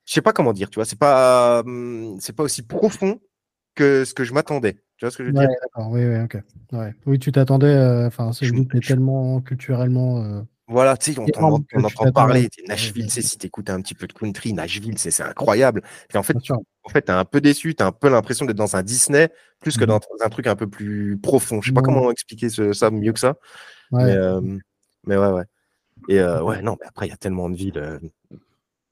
je sais pas comment dire, tu vois, c'est pas c'est pas aussi profond que ce que je m'attendais. Tu vois ce que je veux Ouais, dire? oui, oui, ok. Ouais. Oui, tu t'attendais, euh, enfin, c'est Je- une ville qui est tellement culturellement. Voilà, tu sais, on, tu entend parler, Nashville, tu sais, si t'écoutes un petit peu de country, Nashville, c'est c'est incroyable. Et en fait, sûr. en fait, t'es un peu déçu, t'as un peu l'impression d'être dans un Disney plus que Mhm. dans un truc un peu plus profond. Je sais pas Ouais. comment expliquer ce- ça mieux que ça. Ouais. Mais, euh, Mais ouais, ouais. Et euh, ouais, non, mais après, il y a tellement de villes. euh.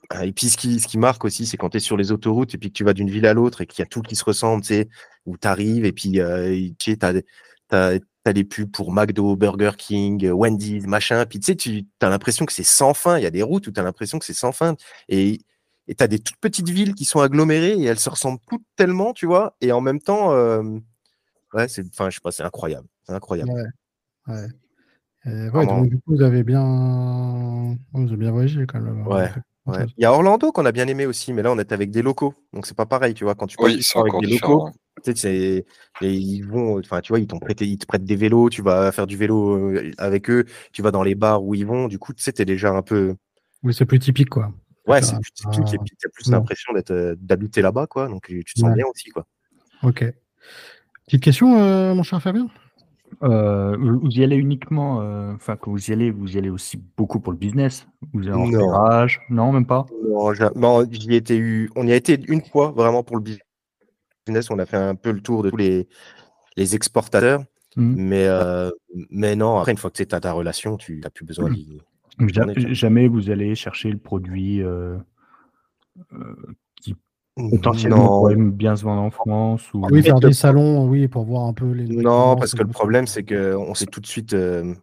Ah, Et puis, ce qui, ce qui marque aussi, c'est quand tu es sur les autoroutes et puis que tu vas d'une ville à l'autre et qu'il y a tout qui se ressemble, tu sais, où tu arrives et puis tu sais, t'as, t'as, les pubs pour McDo, Burger King, Wendy's, machin. Puis tu sais, tu as l'impression que c'est sans fin. Il y a des routes où tu as l'impression que c'est sans fin. Et tu as des toutes petites villes qui sont agglomérées et elles se ressemblent toutes tellement, tu vois. Et en même temps, euh, ouais, c'est, enfin, je sais pas, c'est incroyable. C'est incroyable. Ouais. ouais. Donc du coup, vous avez bien, vous avez bien voyagé quand même. Ouais, Ouais. Il y a Orlando qu'on a bien aimé aussi, mais là, on est avec des locaux. Donc, c'est pas pareil, tu vois. Quand tu Oui, temps avec des locaux, ouais. Tu sais, et ils vont, enfin, tu vois, ils t'ont prêté, ils te prêtent des vélos, tu vas faire du vélo euh, avec eux, tu vas dans les bars où ils vont. Du coup, tu sais, t'es déjà un peu, Oui, c'est plus typique, quoi. ouais, c'est plus typique et ah, puis t'as plus l'impression d'être, euh, d'habiter là-bas, quoi. Donc, tu te sens Ouais. bien aussi, quoi. Ok. Petite question, euh, mon cher Fabien? Euh, vous y allez uniquement, euh, enfin, quand vous y allez, vous y allez aussi beaucoup pour le business? Vous allez en Non. repérage? Non, même pas? Non, non, j'y étais eu, on y a été une fois vraiment pour le business. On a fait un peu le tour de tous les, les exportateurs. Mais, euh, mais non, après, une fois que tu as ta relation, tu n'as plus besoin Mhm. d'y. Ja- J'en ai fait. jamais vous allez chercher le produit euh, euh, qui potentiellement Non, pourrait bien se vendre en France ou... Oui, faire des salons, oui, pour voir un peu les. non, parce que le problème, c'est qu'on sait tout de suite euh,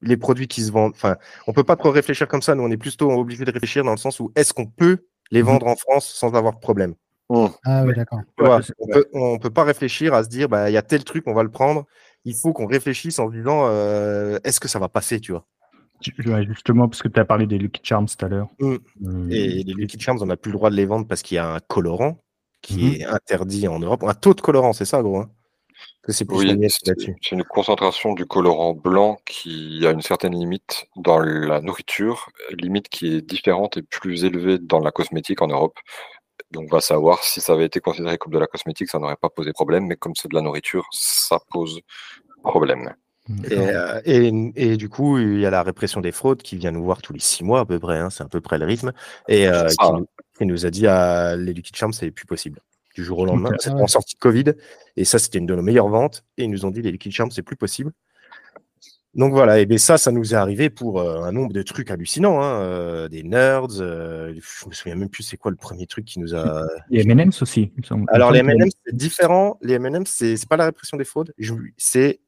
les produits qui se vendent. Enfin, on peut pas trop réfléchir comme ça. Nous, on est plutôt obligé de réfléchir dans le sens où est-ce qu'on peut les vendre en France sans avoir de problème Ah oui, d'accord. Ouais, c'est- on peut, on peut pas réfléchir à se dire, bah, il y a tel truc, on va le prendre. Il faut qu'on réfléchisse en se disant, euh, est-ce que ça va passer, tu vois? Ouais, justement, parce que tu as parlé des Lucky Charms tout à l'heure. Mm. Euh, Et les Lucky Charms, on n'a plus le droit de les vendre parce qu'il y a un colorant qui Mhm. est interdit en Europe. Un taux de colorant, c'est ça, gros hein? Oui, c'est une concentration du colorant blanc qui a une certaine limite dans la nourriture, limite qui est différente et plus élevée dans la cosmétique en Europe. Donc, on va savoir si ça avait été considéré comme de la cosmétique, ça n'aurait pas posé problème, mais comme c'est de la nourriture, ça pose problème. Et, euh, et, et du coup, il y a la répression des fraudes qui vient nous voir tous les six mois à peu près, hein, c'est à peu près le rythme, et euh, qui, nous, qui nous a dit à les Lucky Charms, c'est plus possible. Du jour au lendemain, c'était en sortie de Covid, et ça, c'était une de nos meilleures ventes, et ils nous ont dit les Lucky Charms, c'est plus possible. Donc voilà, et bien ça, ça nous est arrivé pour euh, un nombre de trucs hallucinants, hein, euh, des nerds, euh, je me souviens même plus c'est quoi le premier truc qui nous a Les M&M's aussi. il me semble. alors, Il les me semble M&M, c'est différent. Les M&M, c'est pas la répression des fraudes. C'est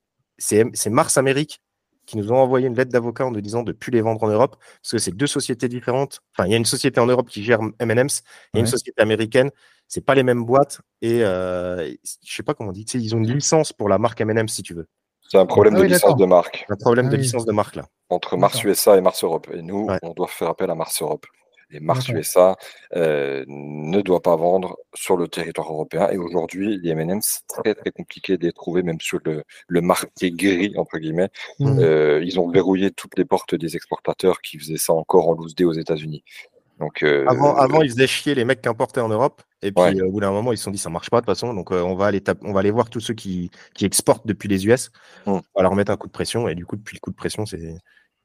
Mars Amérique qui nous ont envoyé une lettre d'avocat en nous disant de plus les vendre en Europe parce que c'est deux sociétés différentes. Enfin, il y a une société en Europe qui gère M&M's et une Ouais. société américaine. C'est pas les mêmes boîtes et je sais pas comment on dit. Ils ont une licence pour la marque M&M si tu veux. C'est un problème Ah de oui, licence de marque Un problème Ah de oui. licence de marque là. entre Mars. USA et Mars Europe. Et nous, Ouais. on doit faire appel à Mars Europe. Et Mars. USA euh, ne doit pas vendre sur le territoire européen. Et aujourd'hui, les M&M, c'est très très compliqué de les trouver, même sur le, le marché gris, entre guillemets. Mm. Euh, ils ont verrouillé toutes les portes des exportateurs qui faisaient ça encore en loose day aux États-Unis. Donc, euh, Avant, avant, ils faisaient chier les mecs qui importaient en Europe. Et puis, Ouais. euh, au bout d'un moment, ils se sont dit, ça marche pas de toute façon. Donc, euh, on, va aller taper- on va aller voir tous ceux qui, qui exportent depuis les US. Mm. On va leur mettre un coup de pression. Et du coup, depuis le coup de pression, c'est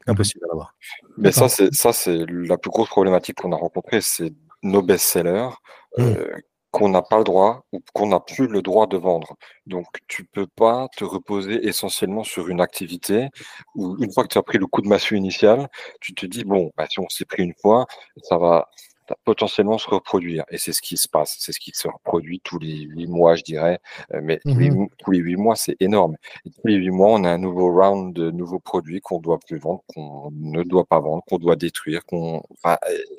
impossible à l'avoir. Mais ça, c'est ça, c'est la plus grosse problématique qu'on a rencontrée, c'est nos best-sellers euh, qu'on n'a pas le droit ou qu'on n'a plus le droit de vendre. Donc, tu peux pas te reposer essentiellement sur une activité où une fois que tu as pris le coup de massue initial, tu te dis bon, bah, si on s'est pris une fois, ça va potentiellement se reproduire. Et c'est ce qui se passe, c'est ce qui se reproduit tous les huit mois, je dirais. Euh, Mais tous les mou- tous les huit mois, c'est énorme. Et tous les huit mois, on a un nouveau round de nouveaux produits qu'on doit plus vendre, qu'on ne doit pas vendre, qu'on doit détruire, qu'on, enfin,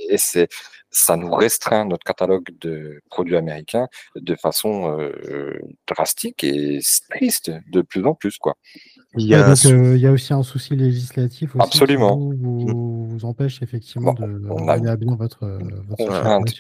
et c'est, ça nous restreint notre catalogue de produits américains de façon euh, drastique et triste de plus en plus, quoi. Il y a donc euh, il y a aussi un souci législatif aussi Absolument. qui vous, empêche effectivement Bon, de on a mener à bien votre, euh, votre contrainte.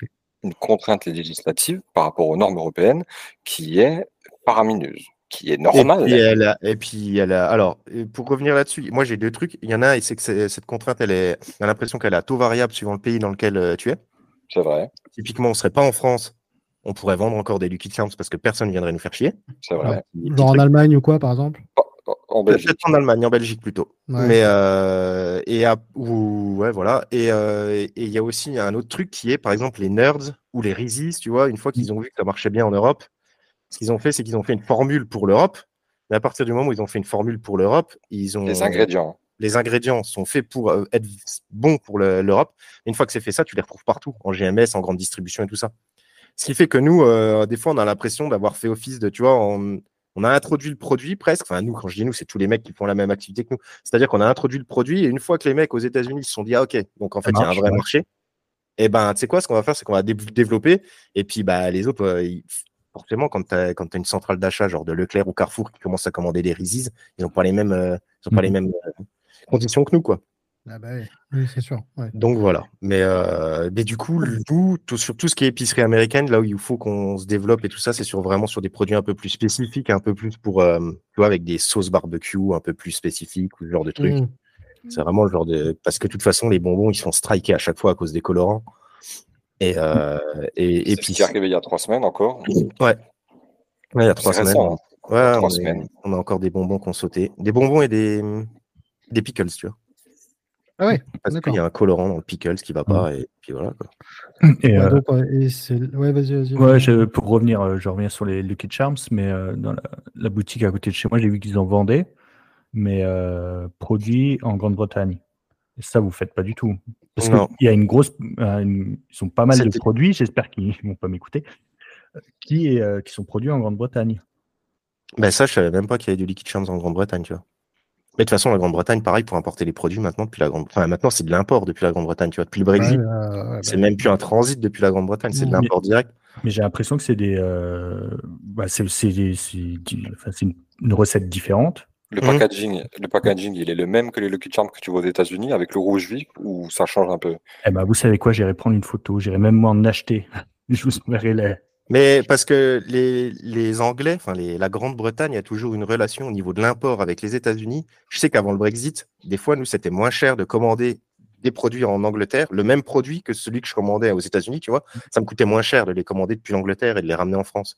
Une contrainte législative par rapport aux normes européennes qui est faramineuse, qui est Et normale. puis, elle a, et puis elle a- alors, pour revenir là-dessus, moi j'ai deux trucs. Il y en a un, et c'est que c'est- cette contrainte, elle est, on a l'impression qu'elle est à taux variable suivant le pays dans lequel euh, tu es. C'est vrai, Typiquement, on serait pas en France, on pourrait vendre encore des Lucky Charms parce que personne viendrait nous faire chier. c'est vrai. Genre en. Allemagne ou quoi, par exemple? En Peut-être Belgique. en Allemagne, en Belgique plutôt. Ouais. Mais euh, et à- ou ouais voilà et euh, et il y a aussi un autre truc qui est par exemple les nerds ou les Rizis, tu vois, une fois qu'ils ont vu que ça marchait bien en Europe, ce qu'ils ont fait c'est qu'ils ont fait une formule pour l'Europe. Mais à partir du moment où ils ont fait une formule pour l'Europe, ils ont Les ingrédients. les ingrédients sont faits pour euh, être bons pour le- l'Europe. Une fois que c'est fait ça, tu les retrouves partout, en GMS, en grande distribution et tout ça. Ce qui fait que nous, euh, des fois, on a l'impression d'avoir fait office de, tu vois, on, on a introduit le produit presque. Enfin, nous, quand je dis nous, c'est tous les mecs qui font la même activité que nous. C'est-à-dire qu'on a introduit le produit et une fois que les mecs aux États-Unis se sont dit, ah, ok, donc en fait, il y a un vrai ouais. marché. Et ben, tu sais quoi, ce qu'on va faire, c'est qu'on va dé- développer. Et puis, bah, les autres, euh, ils- forcément, quand tu as, une centrale d'achat, genre de Leclerc ou Carrefour, qui commence à commander des Reese's, ils n'ont pas les mêmes, euh, ils ont pas les mêmes euh, conditions que nous, quoi. Ah bah oui, oui, c'est sûr. ouais. Donc voilà. Mais, euh, mais du coup, tout, sur tout ce qui est épicerie américaine, là où il faut qu'on se développe et tout ça, c'est sur vraiment sur des produits un peu plus spécifiques, un peu plus pour, euh, tu vois, avec des sauces barbecue un peu plus spécifiques ou ce genre de trucs. Mm. C'est vraiment le genre de. Parce que de toute façon, les bonbons, ils sont strikés à chaque fois à cause des colorants. Et, euh, et, et C'est puis. ce qui est arrivé il y a trois semaines encore. Ouais. Ouais, il y a trois C'est semaines. récent, hein. Ouais, Trois on, est- semaines. on a encore des bonbons qu'on sauté. Des bonbons et des, des pickles, tu vois. Ah ouais, Parce qu'il y a un colorant dans le pickles qui va pas. Et puis voilà. Quoi. [CLEARS THROAT] Et, Ouais, euh, donc, ouais, et c'est- ouais, vas-y, vas-y. Ouais, je- pour revenir, euh, je reviens sur les Lucky Charms, mais euh, dans la, la boutique à côté de chez moi, j'ai vu qu'ils en vendaient, mais euh, produits en Grande-Bretagne. Et ça, vous faites pas du tout. Parce qu'il y a une grosse. euh, une- ils sont pas mal de produits, j'espère qu'ils [LAUGHS] vont pas m'écouter, qui, est, euh, qui sont produits en Grande-Bretagne. Ben ça, je savais même pas qu'il y avait du liquid charms en Grande-Bretagne, tu vois. Mais de toute façon, la Grande-Bretagne, pareil, pour importer les produits maintenant, depuis la Grande... enfin, maintenant, c'est de l'import depuis la Grande-Bretagne, tu vois. Depuis le Ouais, Brexit, euh, ouais, c'est bah, même plus un transit depuis la Grande-Bretagne, c'est de l'import direct. Mais j'ai l'impression que c'est des. euh, bah, c'est c'est des- c'est du- enfin, c'est une, une recette différente. Le packaging, le packaging, il est le même que les Lucky Charms que tu vois aux États-Unis avec le rouge vif ou ça change un peu? Eh ben, vous savez quoi, j'irai prendre une photo, j'irai même moi en acheter. [LAUGHS] je vous enverrai les. Mais parce que les, les Anglais, enfin la Grande-Bretagne a toujours une relation au niveau de l'import avec les États-Unis. Je sais qu'avant le Brexit, des fois, nous, c'était moins cher de commander des produits en Angleterre, le même produit que celui que je commandais aux États-Unis, tu vois. Ça me coûtait moins cher de les commander depuis l'Angleterre et de les ramener en France.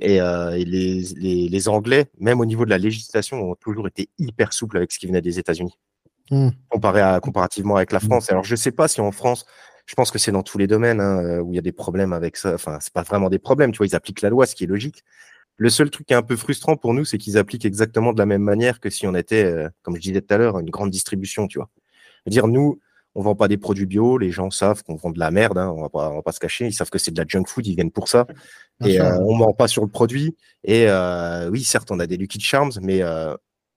Et, euh, et les, les, les Anglais, même au niveau de la législation, ont toujours été hyper souples avec ce qui venait des États-Unis. Comparé à, comparativement avec la France. Alors, je sais pas si en France, je pense que c'est dans tous les domaines hein, euh, où il y a des problèmes avec ça. Enfin, c'est pas vraiment des problèmes, tu vois, ils appliquent la loi, ce qui est logique. Le seul truc qui est un peu frustrant pour nous, c'est qu'ils appliquent exactement de la même manière que si on était, euh, comme je disais tout à l'heure, une grande distribution, tu vois. dire nous, on vend pas des produits bio, les gens savent qu'on vend de la merde, hein, on va pas, on va pas se cacher, ils savent que c'est de la junk food, ils viennent pour ça. Bien et euh, on ment pas sur le produit. Et euh, oui, certes, on a des Lucky Charms, mais euh,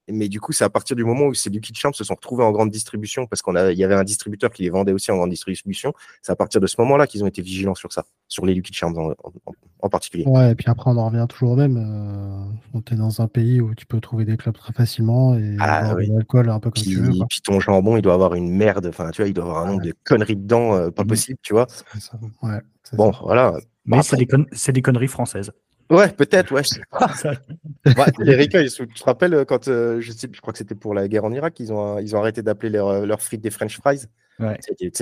mais du coup, c'est à partir du moment où ces Lucky Charms se sont retrouvés en grande distribution, parce qu'on a, il y avait un distributeur qui les vendait aussi en grande distribution. C'est à partir de ce moment-là qu'ils ont été vigilants sur ça, sur les Lucky Charms en, en- en particulier. Ouais, et puis après, on en revient toujours au même. Euh, tu es dans un pays où tu peux trouver des clubs très facilement et Ah, oui. de l'alcool un peu comme Puis, tu veux. quoi. puis ton jambon, il doit avoir une merde. Enfin, tu vois, il doit avoir un nombre de conneries dedans, euh, pas Mhm. possible, tu vois. C'est ça. Ouais, Bon, ça. voilà. Mais Bah, c'est des, con- des conneries françaises. Ouais, peut-être, ouais. je sais pas. Les tu te rappelles euh, quand, euh, je sais, je crois que c'était pour la guerre en Irak, ils ont, ils ont arrêté d'appeler leurs euh, leurs frites des French fries. Ouais.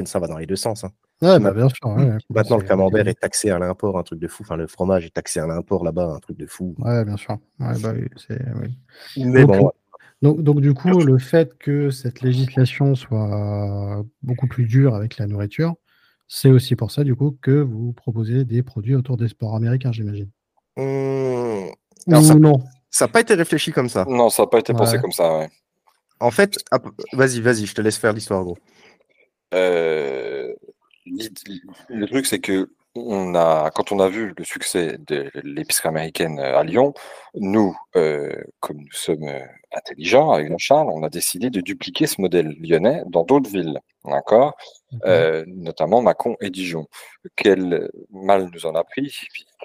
Ça va dans les deux sens. hein. Ouais, bah, bien sûr. ouais. Maintenant, le camembert est taxé à l'import, un truc de fou. Enfin, le fromage est taxé à l'import là-bas, un truc de fou. Ouais, bien sûr. Ouais, bah, oui, c'est- oui. Mais Donc, bon, Donc, donc, du coup, le fait que cette législation soit beaucoup plus dure avec la nourriture, c'est aussi pour ça, du coup, que vous proposez des produits autour des sports américains, j'imagine. Alors, ça- non ça n'a pas été réfléchi comme ça. Non, ça n'a pas été pensé Ouais. comme ça. ouais. En fait, ap- vas-y, vas-y, je te laisse faire l'histoire, gros. Euh, le truc, c'est que on a, quand on a vu le succès de l'épicerie américaine euh, à Lyon, nous, euh, comme nous sommes intelligents avec Jean-Charles, on a décidé de dupliquer ce modèle lyonnais dans d'autres villes, d'accord Euh, Notamment Mâcon et Dijon. Quel mal nous en a pris,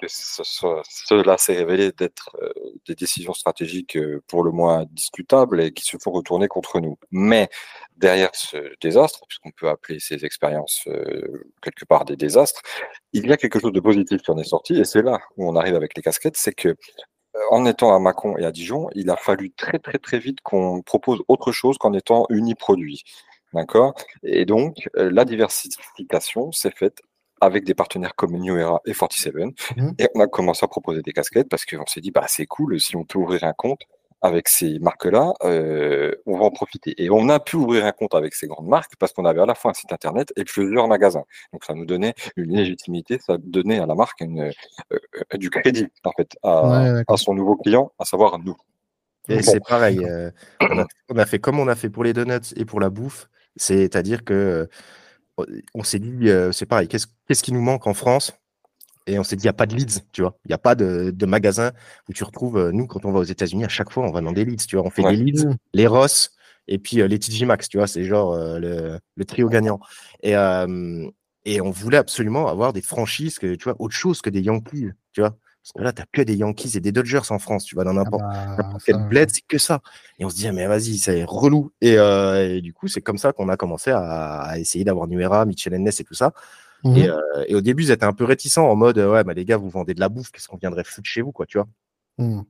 ce soit- cela s'est révélé d'être euh, des décisions stratégiques euh, pour le moins discutables et qui se font retourner contre nous. Mais derrière ce désastre, puisqu'on peut appeler ces expériences quelque part des désastres, il y a quelque chose de positif qui en est sorti, et c'est là où on arrive avec les casquettes, c'est que en étant à Mâcon et à Dijon, il a fallu très très très vite qu'on propose autre chose qu'en étant uniproduit. D'accord? Et donc, euh, la diversification s'est faite avec des partenaires comme New Era et 47. Mhm. Et on a commencé à proposer des casquettes parce qu'on s'est dit, bah, c'est cool, si on peut ouvrir un compte avec ces marques-là, euh, on va en profiter. Et on a pu ouvrir un compte avec ces grandes marques parce qu'on avait à la fois un site internet et plusieurs magasins. Donc ça nous donnait une légitimité, ça donnait à la marque une, euh, du crédit en fait à, Ouais, d'accord. à son nouveau client, à savoir nous. Et Bon. c'est pareil. euh, on, a, on a fait comme on a fait pour les donuts et pour la bouffe. C'est-à-dire que euh, on s'est dit, euh, c'est pareil, qu'est-ce qu'est-ce qui nous manque en France? Et on s'est dit, il n'y a pas de leads, tu vois. Il n'y a pas de, de magasin où tu retrouves, euh, nous, quand on va aux États-Unis, à chaque fois, on va dans des leads, tu vois. On fait Ouais. des leads, Mm. les Ross et puis euh, les TG Max, tu vois. C'est genre euh, le, le trio gagnant. Et, euh, et on voulait absolument avoir des franchises, que, tu vois, autre chose que des Yankees, tu vois. Parce que là, tu que des Yankees et des Dodgers en France, tu vois, dans Ah n'importe bah, ça, quel bled, c'est que ça. Et on se dit, ah, mais vas-y, c'est relou. Et, euh, et du coup, c'est comme ça qu'on a commencé à, à essayer d'avoir Nuera, Mitchell Ness et tout ça. mhm. Et, euh, et au début, ils étaient un peu réticents en mode, ouais, bah, les gars, vous vendez de la bouffe, qu'est-ce qu'on viendrait foutre chez vous, quoi, tu vois? Mhm.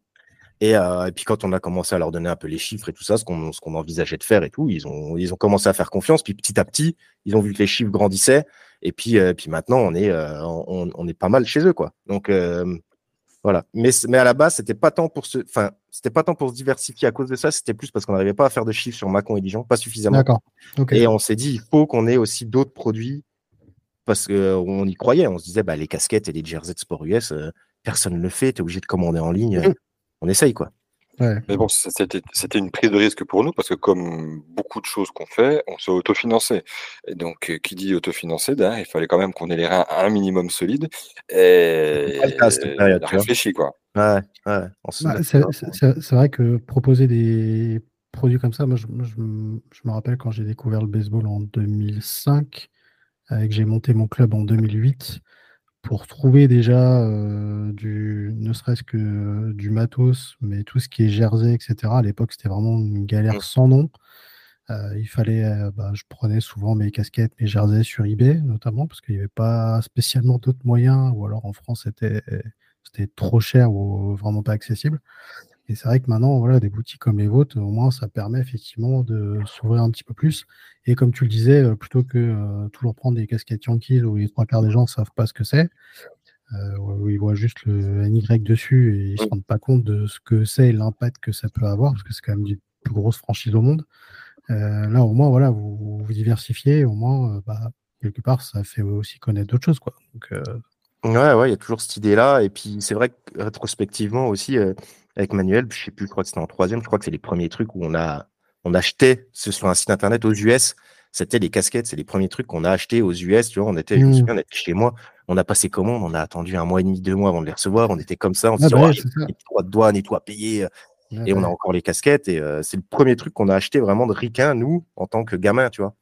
Et, euh, et puis quand on a commencé à leur donner un peu les chiffres et tout ça, ce qu'on envisageait de faire et tout, ils ont, ils ont commencé à faire confiance. Puis petit à petit, ils ont vu que les chiffres grandissaient. Et puis, euh, puis maintenant, on est, euh, on, on est pas mal chez eux, quoi. Donc voilà. Mais, mais à la base, c'était pas tant pour se, enfin, c'était pas tant pour se diversifier à cause de ça. C'était plus parce qu'on n'arrivait pas à faire de chiffres sur Macon et Dijon, pas suffisamment. D'accord. Et on s'est dit, il faut qu'on ait aussi d'autres produits parce qu'on y croyait. On se disait, bah, les casquettes et les jerseys de sport US, euh, personne ne le fait. Tu es obligé de commander en ligne. On essaye, quoi. Ouais. Mais bon, c'était une prise de risque pour nous parce que comme beaucoup de choses qu'on fait, on s'est autofinancé. Et donc, euh, qui dit autofinancé, derrière, il fallait quand même qu'on ait les reins un minimum solides et à période, réfléchi quoi. Ouais, ouais. se Bah, c'est vrai que proposer des produits comme ça, moi je, je me rappelle quand j'ai découvert le baseball en 2005, euh, et que j'ai monté mon club en 2008, pour trouver déjà euh, du, ne serait-ce que euh, du matos, mais tout ce qui est jersey, etc. À l'époque, c'était vraiment une galère Mm. sans nom. Euh, il fallait, bah, je prenais souvent mes casquettes, mes jerseys sur eBay, notamment, parce qu'il n'y avait pas spécialement d'autres moyens, ou alors en France, c'était trop cher ou vraiment pas accessible. Et c'est vrai que maintenant, voilà, des boutiques comme les vôtres, au moins, ça permet effectivement de s'ouvrir un petit peu plus. Et comme tu le disais, euh, plutôt que euh, toujours prendre des casquettes Yankees où les trois quarts des gens ne savent pas ce que c'est, euh, où ils voient juste le NY dessus et ils ne se rendent pas compte de ce que c'est et l'impact que ça peut avoir, parce que c'est quand même des plus grosses franchises au monde. Euh, là, au moins, voilà, vous vous diversifiez, au moins, bah, quelque part, ça fait aussi connaître d'autres choses. Quoi. Donc, Ouais, ouais, il y a toujours cette idée-là. Et puis, c'est vrai que rétrospectivement aussi, euh, avec Manuel, je sais plus, je crois que c'était en troisième, je crois que c'est les premiers trucs où on a, on achetait ce sur un site internet aux US. C'était les casquettes, c'est les premiers trucs qu'on a achetés aux US. Tu vois, on était, je me Mm. souviens, on était chez moi, on a passé commande, on a attendu un mois et demi, deux mois avant de les recevoir. On était comme ça, on se ah, disait, bah oh, ouais, de douane et tout à payer. Ah, Et on a bah encore les casquettes. Et euh, c'est le premier truc qu'on a acheté vraiment de ricain, nous, en tant que gamin, tu vois,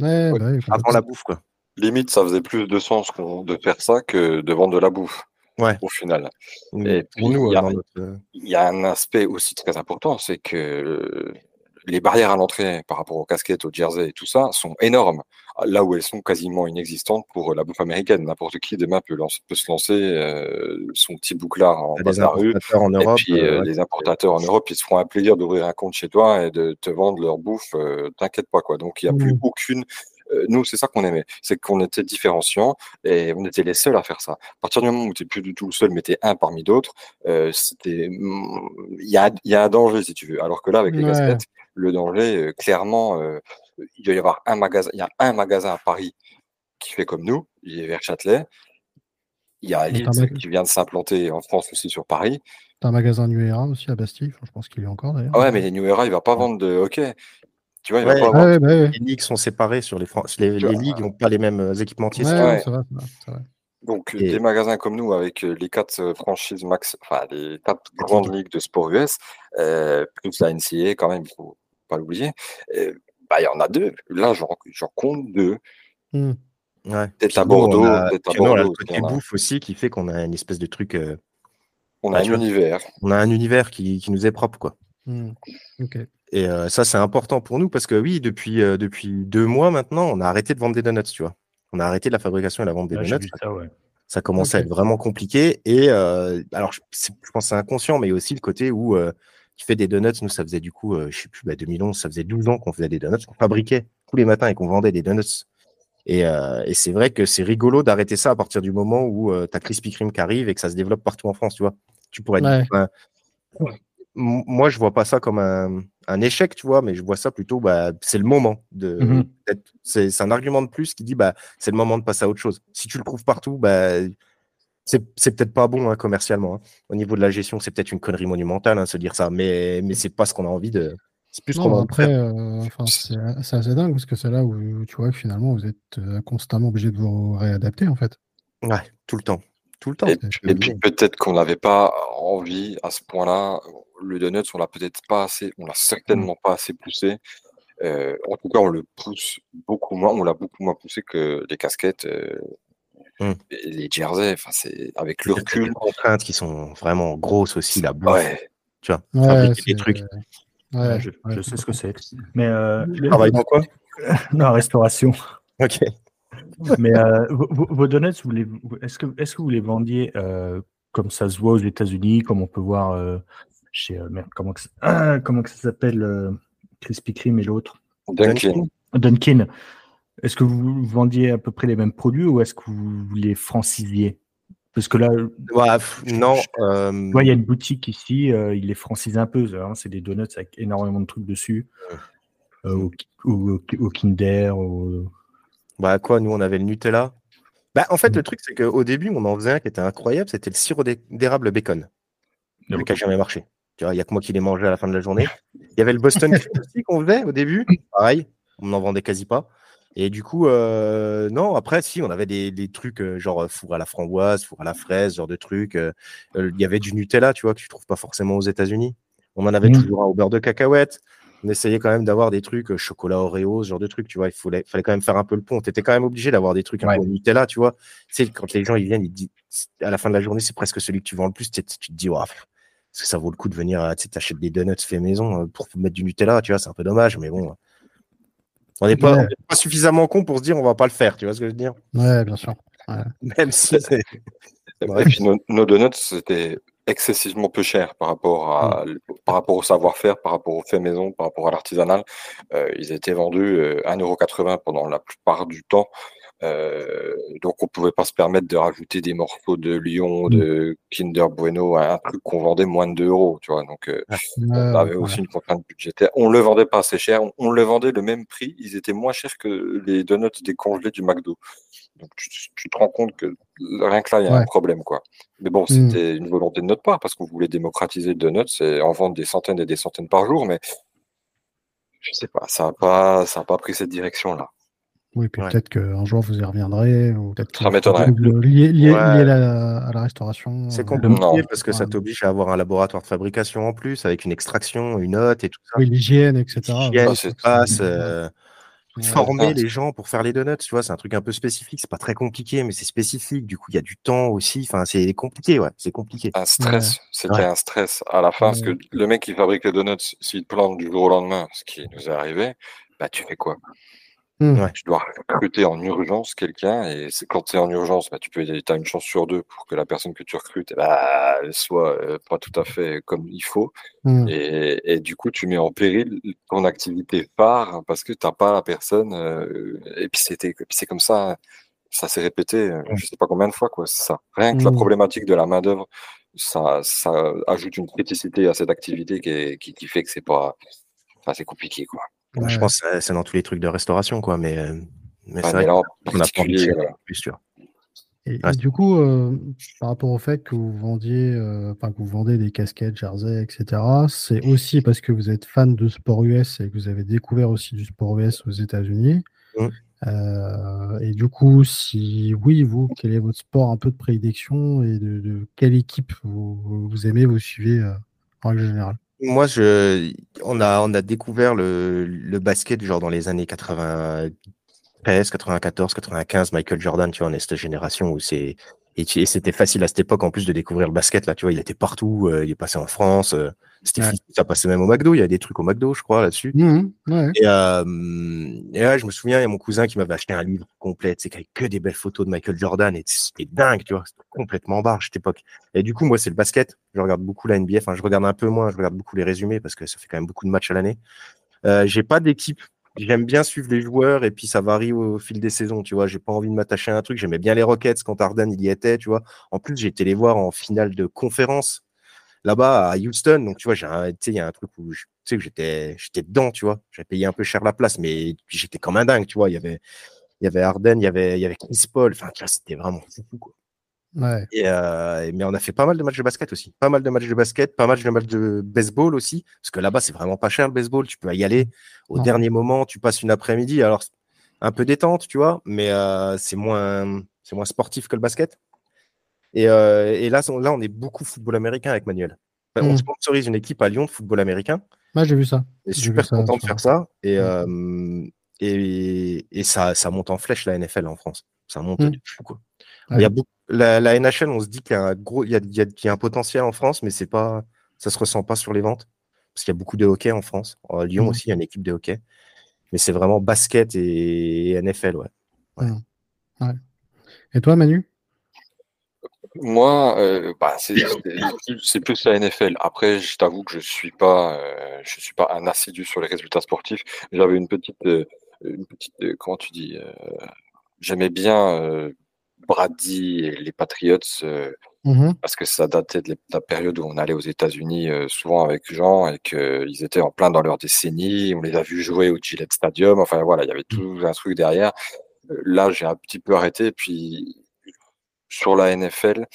ouais, Ouais, bah avant la bouffe, quoi. Limite, ça faisait plus de sens qu'on- de faire ça que de vendre de la bouffe Ouais. au final. Et Pour nous, il y euh, a- dans notre. euh, Il y a un aspect aussi très important, c'est que euh, les barrières à l'entrée par rapport aux casquettes, aux jerseys et tout ça sont énormes, là où elles sont quasiment inexistantes pour la bouffe américaine. N'importe qui demain peut, se lancer euh, son petit bouclard en bas de la rue. en Et Europe. puis euh, euh, ouais, les importateurs en Europe, ils se feront un plaisir d'ouvrir un compte chez toi et de te vendre leur bouffe. euh, T'inquiète pas quoi. Donc il n'y a plus Mm. aucune. Euh, nous, c'est ça qu'on aimait, c'est qu'on était différenciants et on était les seuls à faire ça. À partir du moment où tu n'es plus du tout le seul, mais tu es un parmi d'autres, euh, c'était, mm, il y a, y a un danger si tu veux. Alors que là, avec les Ouais. casquettes, le danger, euh, clairement, euh, il doit y avoir un magasin, il y a un magasin à Paris qui fait comme nous, il est vers Châtelet. Il y a Elite qui vient de s'implanter en France aussi sur Paris. T'as un magasin New Era aussi à Bastille, je pense qu'il y a encore d'ailleurs. Ah ouais, mais les New Era, il va pas vendre de hockey. Tu vois, il va Ouais, pas Ouais, vendre. ouais, bah ouais. les ligues sont séparées sur les Fran- les, ligues n'ont pas les mêmes euh, équipementiers. Vrai. Donc, Et- des magasins comme nous, avec euh, les quatre euh, franchises max, enfin, les quatre grandes ligues de sport US, euh, plus la NCA, quand même, il faut pas l'oublier, euh, bah, il y en a deux. Là, j'en j'en compte deux. Hmm. Ouais. Peut-être à Bordeaux, a- peut-être à nous, on a le Bordeaux. côté bouffe aussi qui fait qu'on a une espèce de truc. euh, On Bah, a un tu vois. univers. on a un univers qui, qui nous est propre, quoi. Hmm. Ok. Et euh, ça, c'est important pour nous parce que oui, depuis, euh, depuis deux mois maintenant, on a arrêté de vendre des donuts, tu vois. On a arrêté la fabrication et la vente des J'ai donuts. ça, ouais. Ça commençait à être vraiment compliqué. Et euh, alors, je, pense que c'est inconscient, mais il y a aussi le côté où qui fait des donuts. Nous, ça faisait du coup, je sais plus, bah, 2011, ça faisait 12 ans qu'on faisait des donuts, qu'on fabriquait tous les matins et qu'on vendait des donuts. Et, et c'est vrai que c'est rigolo d'arrêter ça à partir du moment où tu as Krispy Kreme qui arrive et que ça se développe partout en France, tu vois. Tu pourrais Ouais. dire, moi, je vois pas ça comme un, un échec, tu vois, mais je vois ça plutôt, bah, c'est le moment de. D'être- C'est un argument de plus qui dit, bah, c'est le moment de passer à autre chose. Si tu le trouves partout, bah, C'est peut-être pas bon hein, commercialement. hein. Au niveau de la gestion, c'est peut-être une connerie monumentale, hein, se dire ça, mais, mais c'est pas ce qu'on a envie de. C'est plus ce qu'on a après, euh, c'est assez dingue parce que c'est là où tu vois que finalement vous êtes euh, constamment obligé de vous réadapter en fait. Ouais, tout le temps. Tout le temps. Et, puis peut-être qu'on n'avait pas envie à ce point-là. Le donuts, on l'a peut-être pas assez, on l'a certainement pas assez poussé. Euh, en tout cas, on le pousse beaucoup moins, on l'a beaucoup moins poussé que les casquettes, euh, Mm. et les jerseys. Enfin, c'est avec le recul. des contraintes qui sont vraiment grosses aussi, la bouffe. Ouais, Tu vois, Ouais, des trucs. Ouais, je, ouais, je sais ce que c'est. Mais euh, le- Travaille dans quoi? [LAUGHS] Non, restauration. Ok. Mais euh, vos, donuts, est-ce que, vous les vendiez euh, comme ça se voit aux États-Unis, comme on peut voir euh, chez merde, comment que ça, ah, [CLEARS THROAT] comment que ça s'appelle Krispy Kreme et l'autre? Dunkin. Dunkin. Est-ce que vous vendiez à peu près les mêmes produits ou est-ce que vous les francisiez? Parce que là, Ouais, non. il y a une boutique ici, il les francise un peu. hein, c'est des donuts avec énormément de trucs dessus. Au, au- au Kinder, au- Bah quoi, nous on avait le Nutella? Bah en fait le truc c'est qu'au début on en faisait un qui était incroyable, c'était le sirop d'é- d'érable bacon. Le qui a jamais marché. Tu vois, il y a que moi qui l'ai mangé à la fin de la journée. Il y avait le Boston Cream aussi qu'on faisait au début. Pareil, on n'en vendait quasi pas. Et du coup, euh, non, après, si, on avait des, des trucs euh, genre euh, four à la framboise, four à la fraise, genre de trucs. euh, Il y avait du Nutella, tu vois, que tu trouves pas forcément aux États-Unis. On en avait Mhm. toujours un au beurre de cacahuète. On essayait quand même d'avoir des trucs euh, chocolat Oreo, ce genre de trucs, tu vois. Il fallait, fallait quand même faire un peu le pont. Tu étais quand même obligé d'avoir des trucs un Ouais. peu au Nutella, tu vois. Tu sais, quand les gens ils viennent, ils disent, à la fin de la journée, c'est presque celui que tu vends le plus. Tu, tu te dis, Ouah, est-ce que ça vaut le coup de venir, euh, tu sais, t'achètes des donuts fait maison euh, pour mettre du Nutella, tu vois, c'est un peu dommage, mais bon. On n'est pas, Ouais. suffisamment con pour se dire on va pas le faire, tu vois ce que je veux dire? Ouais, bien sûr. Même si puis nos, nos donuts, c'était excessivement peu cher par rapport, à, par rapport au savoir-faire, par rapport au fait maison, par rapport à l'artisanal. Euh, ils étaient vendus euh, 1,80€ pendant la plupart du temps. Euh, donc on pouvait pas se permettre de rajouter des morceaux de Lyon, de Kinder Bueno à un truc qu'on vendait moins de 2 euros, tu vois. Donc euh, on avait aussi une contrainte budgétaire. On le vendait pas assez cher, on, on le vendait le même prix. Ils étaient moins chers que les donuts décongelés du McDo. Donc tu, tu te rends compte que rien que là, il y a un problème, quoi. Mais bon, Mm. c'était une volonté de notre part parce qu'on voulait démocratiser le donut et en vendre des centaines et des centaines par jour, mais je sais pas, ça a pas, ça a pas pris cette direction-là. Oui, puis Ouais. peut-être qu'un jour vous y reviendrez, ou peut-être Ça m'étonnerait. lié, lié, Ouais. lié à, la, à la restauration. C'est euh, compliqué Non. parce que ça t'oblige à avoir un laboratoire de fabrication en plus, avec une extraction, une note et tout ça. Oui, l'hygiène, etc. Hygiène, Ah, se c'est- passe, euh. Former les gens pour faire les donuts, tu vois, c'est un truc un peu spécifique. C'est pas très compliqué, mais c'est spécifique. Du coup, il y a du temps aussi. Enfin, c'est compliqué, ouais, c'est compliqué. Un stress, c'était Ouais. un stress à la fin parce que le mec qui fabrique les donuts, s'il te plante du jour au lendemain, ce qui nous est arrivé, bah tu fais quoi? Ouais. Tu dois recruter en urgence quelqu'un et c'est- quand tu es en urgence, bah, tu peux, as une chance sur deux pour que la personne que tu recrutes, eh bah, elle soit euh, pas tout à fait comme il faut. Hmm. Et, et du coup, tu mets en péril ton activité phare parce que t'as pas la personne. euh, et puis c'était, puis c'est comme ça, ça s'est répété, euh, je sais pas combien de fois, quoi. C'est ça. Rien que la Mm. problématique de la main d'œuvre, ça, ça ajoute une criticité à cette activité qui, est- qui, qui fait que c'est pas, enfin, c'est compliqué, quoi. Je Ouais. pense que c'est- dans tous les trucs de restauration, quoi. Mais, euh, mais Ah, c'est vrai qu'on a pas envie de particulier, chier voilà. plus, tu vois. Et, et du coup, euh, par rapport au fait que vous vendiez, euh, enfin que vous vendez des casquettes, jerseys, etc., c'est aussi parce que vous êtes fan de sport US et que vous avez découvert aussi du sport US aux États-Unis. Mm. Euh, et du coup, si oui, vous, quel est votre sport un peu de prédilection et de, de quelle équipe vous, vous aimez, vous suivez euh, en règle générale? Moi, je, on a, on a découvert le, le basket genre dans les années 93, 94, 95. Michael Jordan, tu vois, on est cette génération où c'est et, et c'était facile à cette époque en plus de découvrir le basket là. Tu vois, il était partout. euh, il est passé en France. euh, c'était Ouais. ça passait même au McDo. Il y a des trucs au McDo, je crois, là-dessus. Ouais. Et, euh, et ouais, je me souviens, il y a mon cousin qui m'avait acheté un livre complet, sais, avec que des belles photos de Michael Jordan, et c'était dingue, tu vois, c'était complètement barge cette époque. Et du coup, moi, c'est le basket. Je regarde beaucoup la NBA, enfin, je regarde un peu moins, je regarde beaucoup les résumés parce que ça fait quand même beaucoup de matchs à l'année. Euh, j'ai pas d'équipe. J'aime bien suivre les joueurs et puis ça varie au fil des saisons, tu vois. J'ai pas envie de m'attacher à un truc. J'aimais bien les Rockets quand Harden il y était, tu vois. En plus, été les voir en finale de conférence là-bas à Houston. Donc, tu vois, j'ai il y a un truc où que j'étais, j'étais dedans, tu vois. J'ai payé un peu cher la place, mais j'étais comme un dingue, tu vois. Il y avait, il y avait Harden, il y avait, il y avait Chris Paul. Enfin, tu vois, c'était vraiment fou. Ouais. Et, euh, mais on a fait pas mal de matchs de basket aussi. Pas mal de matchs de basket, pas mal de matchs de baseball aussi. Parce que là-bas, c'est vraiment pas cher le baseball. Tu peux y aller au dernier moment. Tu passes une après-midi. Alors, un peu détente, tu vois, mais euh, c'est moins, sportif que le basket. Et, euh, et là, on- là, on est beaucoup football américain avec Manuel. Enfin, On Mm. sponsorise une équipe à Lyon de football américain. Ouais, j'ai vu ça. J'ai super ça content de faire ça. Et, Mm. euh, et, et ça, ça monte en flèche, la NFL en France. Ça monte Mm. de fou, quoi. Ouais. Il y a beaucoup, la, la NHL, on se dit qu'il y a un gros, il y a, il y a- qu'il y a un potentiel en France, mais c'est pas, ça se ressent pas sur les ventes. Parce qu'il y a beaucoup de hockey en France. À Lyon Mm. aussi, il y a une équipe de hockey. Mais c'est vraiment basket et NFL, ouais. Et toi, Manu? Moi, euh, bah, c'est c'est- c'est plus la NFL. Après, je t'avoue que je suis pas, euh, je suis pas un assidu sur les résultats sportifs. J'avais une petite, euh, une petite, euh, comment tu dis, euh, j'aimais bien euh, Brady et les Patriots euh, Mhm. parce que ça datait de la- de la période où on allait aux États-Unis euh, souvent avec Jean et qu'ils étaient en plein dans leur décennie. On les a vus jouer au Gillette Stadium. Enfin voilà, il y avait tout un truc derrière. Euh, Là, j'ai un petit peu arrêté. Puis sur la NFL,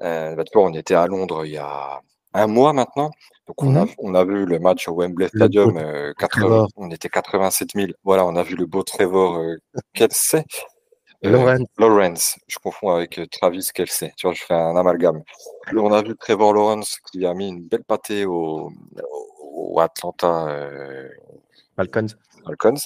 bah, on était à Londres il y a un mois maintenant. Donc on, a, Mhm. on a vu le match au Wembley Le Stadium. beau euh, 80 Trevor. on était 87 000. Voilà, on a vu le beau Trevor euh, Kelsey. Euh, Lawrence. Lawrence, je confonds avec euh, Travis Kelsey. Tu vois, je fais un amalgame. On a vu Trevor Lawrence qui a mis une belle pâtée au, au Atlanta euh, Falcons. Falcons.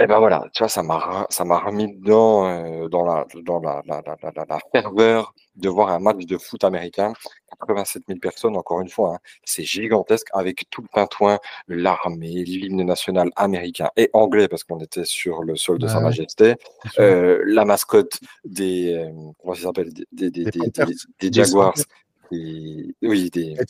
Et ben voilà, tu vois, ça m'a ça m'a remis dedans euh, dans la dans la, la, la, la, la- ferveur de voir un match de foot américain. 87 000 personnes, encore une fois, hein, c'est gigantesque avec tout le pintouin, l'armée, l'hymne national américain et anglais parce qu'on était sur le sol de Sa. Majesté, euh, la mascotte des euh, comment ça s'appelle? Des, des, des, Des des, Panthers.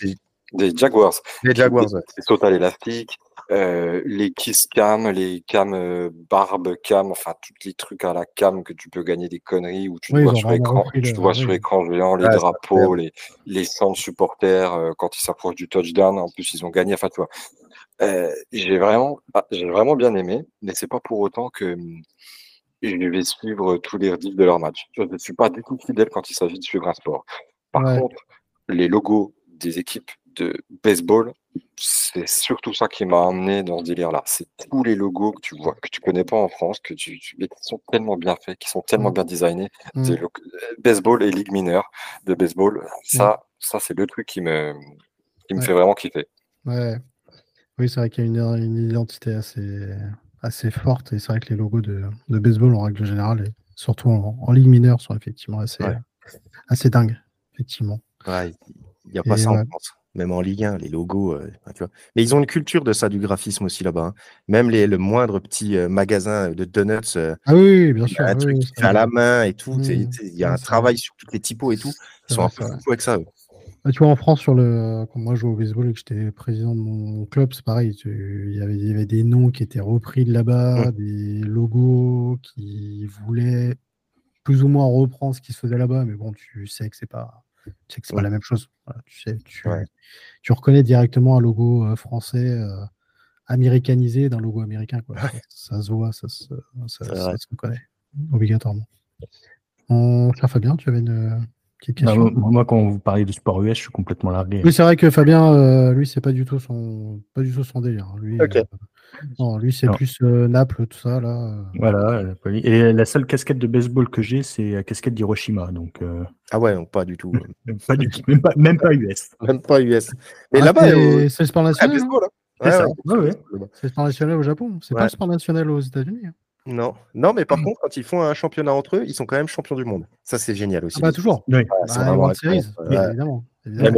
des- des Jaguars, Les Jaguars ouais. les sautes à l'élastique, euh, les kiss cam, les cam euh, barbe cam, enfin tous les trucs à la cam que tu peux gagner des conneries où tu Oui, te vois sur vraiment écran, repris tu te vois sur oui. écran géant les c'est drapeaux, les les de supporters euh, quand ils s'approchent du touchdown. En plus, ils ont gagné. Enfin, tu vois, euh, j'ai vraiment, ah, j'ai vraiment bien aimé, mais c'est pas pour autant que hum, je vais suivre tous les redifs de leur match. Je ne suis pas du tout fidèle quand il s'agit de suivre un sport. Par Ouais. contre, les logos des équipes de baseball, c'est surtout ça qui m'a emmené dans ce délire-là. C'est tous les logos que tu vois, que tu connais pas en France, que tu, mais qui sont tellement bien faits, qui sont tellement Mm. bien designés. Mm. Lo- baseball et ligue mineure de baseball, ça, ça c'est le truc qui me, qui me Ouais. fait vraiment kiffer. Ouais. Oui, c'est vrai qu'il y a une, une identité assez, assez forte et c'est vrai que les logos de, de baseball en règle générale, et surtout en, en ligue mineure, sont effectivement assez, Ouais. assez dingues. Effectivement. Ouais, il n'y a pas Et ça en France. Même en Ligue 1, les logos, euh, enfin, tu vois. Mais ils ont une culture de ça, du graphisme aussi là-bas. hein. Même les, le moindre petit euh, magasin de donuts, euh, Ah oui, bien sûr. un oui, truc oui, à la main et tout. Il y a un travail sur toutes les typos et tout. Ils sont vrai, un peu fous avec ça. Bah, tu vois, en France, sur le... quand moi je jouais au baseball et que j'étais président de mon club, c'est pareil. tu- Il, y avait, il y avait des noms qui étaient repris de là-bas, des logos qui voulaient plus ou moins reprendre ce qui se faisait là-bas, mais bon, tu sais que c'est pas, tu sais que c'est pas Mm. la même chose. Voilà, tu sais, tu, Ouais. tu reconnais directement un logo euh, français euh, américanisé d'un logo américain. Quoi. Ça, ça se voit, ça se, ça, se reconnaît obligatoirement. Cher Fabien, tu avais une Bah, moi, moi, quand vous parlez de sport US, je suis complètement largué. oui, c'est vrai que Fabien, euh, lui, c'est pas du tout son, pas du tout son délire. hein. Lui, euh, non, lui, c'est plus euh, Naples, tout ça là. Voilà. Et la seule casquette de baseball que j'ai, c'est la casquette d'Hiroshima. Donc, euh, Ah ouais, non, pas du tout. [LAUGHS] pas du tout. Même pas, même pas US. Même pas US. Mais Ah, là-bas, c'est euh, le sport national. hein baseball, hein. C'est ça. Ouais, ouais. C'est le sport national au Japon. C'est pas le sport national aux États-Unis. hein. Non, non, mais par Mm. contre, quand ils font un championnat entre eux, ils sont quand même champions du monde. Ça, c'est génial aussi. Ah bah toujours. Oui. C'est Bah, World Series. Ouais. évidemment. Euh,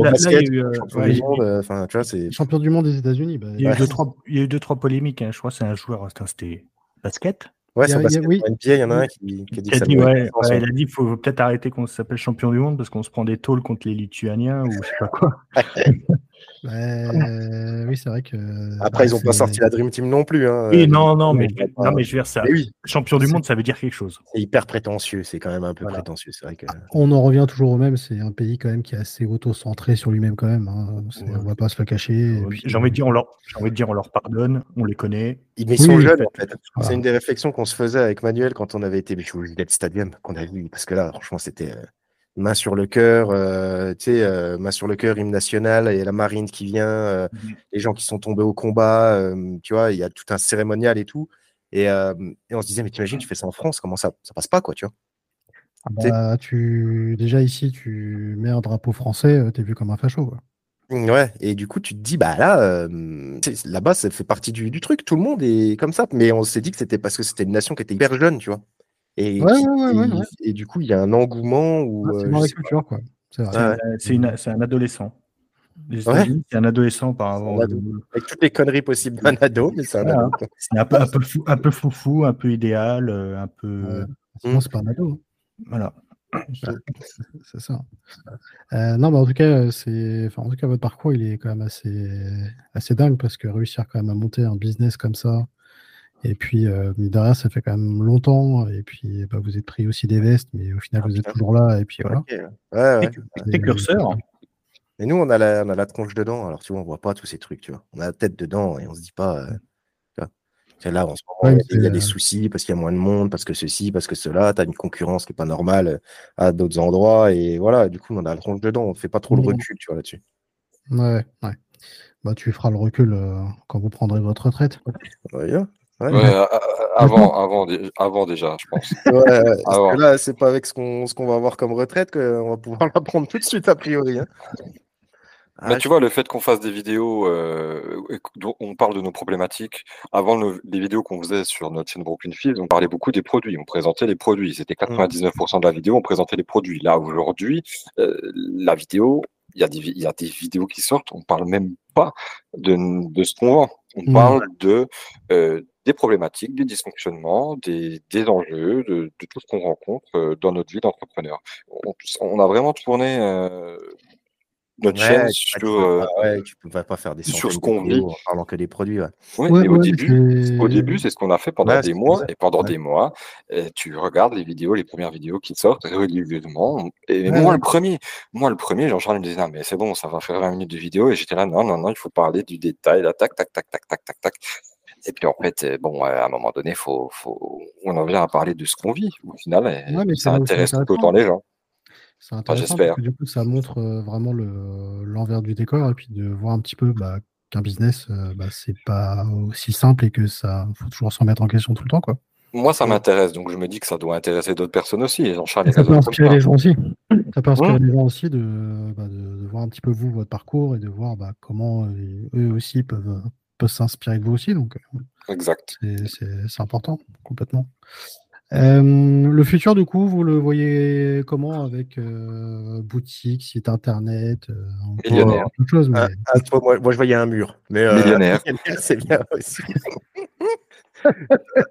champion du monde. des États-Unis. bah, Il y a eu Ouais. deux, trois, il y a eu deux, trois polémiques. hein. Je crois que c'est un joueur, c'était basket. Ouais, Il y a- il y a- basket, oui. en NBA, il y en a un qui, qui a dit a ouais, ouais, il a dit qu'il faut peut-être arrêter qu'on s'appelle champion du monde parce qu'on se prend des tôles contre les Lituaniens ou je sais pas quoi. euh, [LAUGHS] oui, c'est vrai que. Après, bah, ils n'ont pas c'est- sorti la Dream Team non plus. Hein. Euh, non, non, mais, non, mais je veux dire ça. Oui, Champion du C'est- monde, ça veut dire quelque chose. c'est hyper prétentieux. C'est quand même un peu Voilà. prétentieux. C'est vrai que. On en revient toujours au même. C'est un pays quand même qui est assez auto-centré sur lui-même quand même. hein. C'est- Ouais. On va pas se le cacher. puis- J'ai envie de dire, on leur, j'ai envie de dire, on leur pardonne, on les connaît. Ils, sont oui, jeunes, en fait. C'est une des réflexions qu'on se faisait avec Manuel quand on avait été au Gillette Stadium, qu'on a vu. Parce que là, franchement, c'était. euh, main sur le cœur, euh, tu sais, euh, main sur le cœur, hymne national, et la marine qui vient, Mhm. les gens qui sont tombés au combat, tu vois, il y a tout un cérémonial et tout. Et, et on se disait, mais t'imagines, tu fais ça en France, comment ça, ça passe pas, quoi, tu vois? C'est- Bah, tu... Déjà ici, tu mets un drapeau français, t'es vu comme un facho. Quoi. Ouais, et du coup, tu te dis, bah là, euh, là-bas, ça fait partie du, du truc, tout le monde est comme ça. Mais on s'est dit que c'était parce que c'était une nation qui était hyper jeune, tu vois. Et, Ouais, qui- ouais, ouais, ouais, et- ouais. et du coup, il y a un engouement où. Ouais, euh, c'est culture, quoi. C'est vrai. C'est Ouais. un- c'est une- c'est un adolescent. C'est un adolescent par C'est un avant. ado. Avec toutes les conneries possibles d'un ado, mais c'est un ado. quoi. C'est un peu, un peu fou, un peu foufou, un peu idéal, euh, un peu. Ouais. Sinon, c'est pas un ado. hein. Voilà. C'est ça. Euh, non, mais en tout cas, c'est, enfin, en tout cas, votre parcours, il est quand même assez, assez dingue parce que réussir quand même à monter un business comme ça, et puis euh, mine de rien, ça fait quand même longtemps, et puis bah, vous êtes pris aussi des vestes, mais au final, Ah, vous êtes toujours là, et puis voilà. Ok, Ouais, ouais. Précurseur. Et nous, on a, la, on a la tronche dedans. Alors, tu vois, on voit pas tous ces trucs, tu vois. On a la tête dedans et on se dit pas. euh. C'est là, en ce moment, Ouais, il y a des euh, soucis parce qu'il y a moins de monde, parce que ceci, parce que cela. Tu as une concurrence qui est pas normale euh, à d'autres endroits. Et voilà, du coup, on a la tronche dedans. On fait pas trop le recul, tu vois, là-dessus. Ouais, ouais. Bah, tu feras le recul euh, quand vous prendrez votre retraite. Ouais, ouais, ouais. Ouais, a- a- avant, avant, avant déjà, je pense. Ouais, ouais, parce que là, c'est pas avec ce qu'on ce qu'on va avoir comme retraite qu'on va pouvoir [LAUGHS] la prendre tout de suite, a priori. hein. Mais Ah, tu vois, le fait qu'on fasse des vidéos euh, dont on parle de nos problématiques, avant les vidéos qu'on faisait sur notre chaîne Brooklyn Fields, on parlait beaucoup des produits, on présentait les produits. C'était 99% de la vidéo, on présentait les produits. Là, aujourd'hui, euh, la vidéo, il y, y a des vidéos qui sortent, on parle même pas de, de ce qu'on vend. On Mm. parle de, euh, des problématiques, des dysfonctionnements, des, des enjeux, de, de tout ce qu'on rencontre euh, dans notre vie d'entrepreneur. On, on a vraiment tourné euh, notre Ouais, chaîne tu sur... euh, pas- ouais, tu peux pas faire des sur ce qu'on vit. en parlant que des produits. ouais. Oui, Ouais, et au début, c'est- au début, c'est ce qu'on a fait pendant Ouais, des mois, ça. et pendant Ouais. des mois, tu regardes les vidéos, les premières vidéos qui sortent régulièrement. Et Ouais, moi, le premier, moi, le premier, Jean-Charles me disait, non, mais c'est bon, ça va faire 20 minutes de vidéo. Et j'étais là, non, non, non, il faut parler du détail, là, tac, tac, tac, tac, tac, tac, tac. Et puis, en fait, euh, bon, à un moment donné, faut, faut, on en vient à parler de ce qu'on vit. Au final, et Ouais, mais ça c'est intéresse tout autant les gens. C'est intéressant j'espère. parce que du coup, ça montre euh, vraiment le- l'envers du décor et puis de voir un petit peu bah, qu'un business, euh, bah, c'est pas aussi simple et que ça faut toujours se remettre en question tout le temps. Quoi. Moi, ça m'intéresse, donc je me dis que ça doit intéresser d'autres personnes aussi. Jean-Charles ça peut inspirer les gens aussi. Ça peut inspirer Hein les gens aussi de, bah, de, de voir un petit peu vous, votre parcours et de voir bah, comment euh, eux aussi peuvent, peuvent s'inspirer de vous aussi. Donc, Exact. c'est important, complètement. Euh, le futur, du coup, vous le voyez comment avec euh, boutique, site internet, euh, Millionnaire. de choses, mais Ah, ah, toi, moi, moi, je voyais un mur. Mais, euh, Millionnaire. [LAUGHS] c'est bien aussi. [LAUGHS]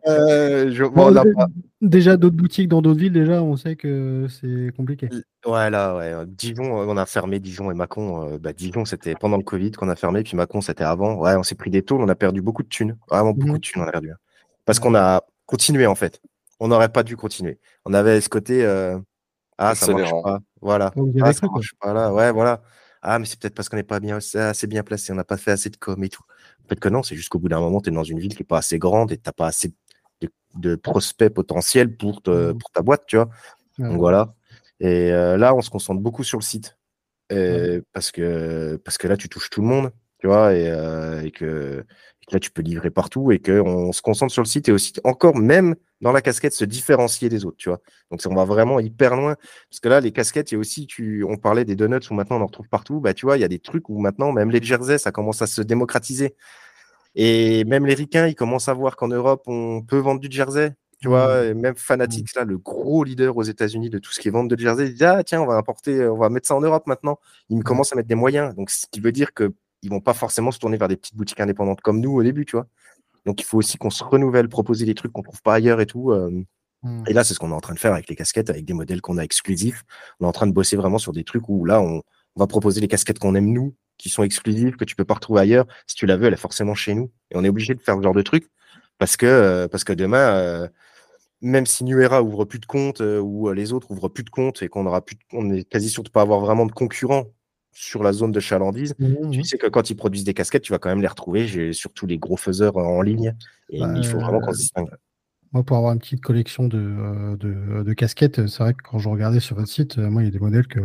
Euh, je- bon, Bon, on n'a dé- pas- déjà d'autres boutiques dans d'autres villes, déjà, on sait que c'est compliqué. Ouais, là, ouais. Dijon, on a fermé Dijon et Mâcon. euh, bah, Dijon, c'était pendant le Covid qu'on a fermé, puis Mâcon, c'était avant. Ouais, on s'est pris des taux, on a perdu beaucoup de thunes. Vraiment beaucoup Mhm. de thunes, on a perdu. hein. Parce qu'on a continué, en fait. On n'aurait pas dû continuer. On avait ce côté, euh, ah, ça marche pas. Voilà. Ah, ça marche pas là. Ouais, voilà. Ah, mais c'est peut-être parce qu'on n'est pas bien, assez bien placé, on n'a pas fait assez de com et tout. Fait, que non, c'est juste qu'au bout d'un moment, tu es dans une ville qui n'est pas assez grande et tu n'as pas assez de, de prospects potentiels pour, te- pour ta boîte, tu vois. Ouais. Donc voilà. Et euh, là, on se concentre beaucoup sur le site. Parce, que, parce que là, tu touches tout le monde, tu vois, et, euh, et, que, et que là, tu peux livrer partout et qu'on se concentre sur le site et aussi encore, même dans la casquette, se différencier des autres, tu vois. Donc, on va vraiment hyper loin. Parce que là, les casquettes, il y a aussi, tu, on parlait des donuts où maintenant on en retrouve partout. Bah, tu vois, il y a des trucs où maintenant, même les jerseys, ça commence à se démocratiser. Et même les ricains, ils commencent à voir qu'en Europe, on peut vendre du jersey. Tu vois, et même Fanatics, là, le gros leader aux États-Unis de tout ce qui est vente de jersey, il dit Ah, tiens, on va importer, on va mettre ça en Europe maintenant. Ils commencent à mettre des moyens. Donc, ce qui veut dire qu'ils ne vont pas forcément se tourner vers des petites boutiques indépendantes comme nous au début, tu vois. Donc, il faut aussi qu'on se renouvelle, proposer des trucs qu'on ne trouve pas ailleurs et tout. euh, Mhm. et là, c'est ce qu'on est en train de faire avec les casquettes, avec des modèles qu'on a exclusifs. On est en train de bosser vraiment sur des trucs où là, on, on va proposer les casquettes qu'on aime nous, qui sont exclusives, que tu peux pas retrouver ailleurs. Si tu la veux, elle est forcément chez nous. Et on est obligé de faire ce genre de truc parce que, euh, parce que demain, euh, même si New Era ouvre plus de compte euh, ou les autres ouvrent plus de compte et qu'on aura plus, de- on est quasi sûr de pas avoir vraiment de concurrents sur la zone de chalandise, Mhm. tu sais que quand ils produisent des casquettes, tu vas quand même les retrouver, j'ai surtout les gros faiseurs en ligne. Et Bah, il faut vraiment qu'on se distingue. Moi, pour avoir une petite collection de, euh, de, de casquettes, c'est vrai que quand je regardais sur votre site, euh, moi, il y a des modèles que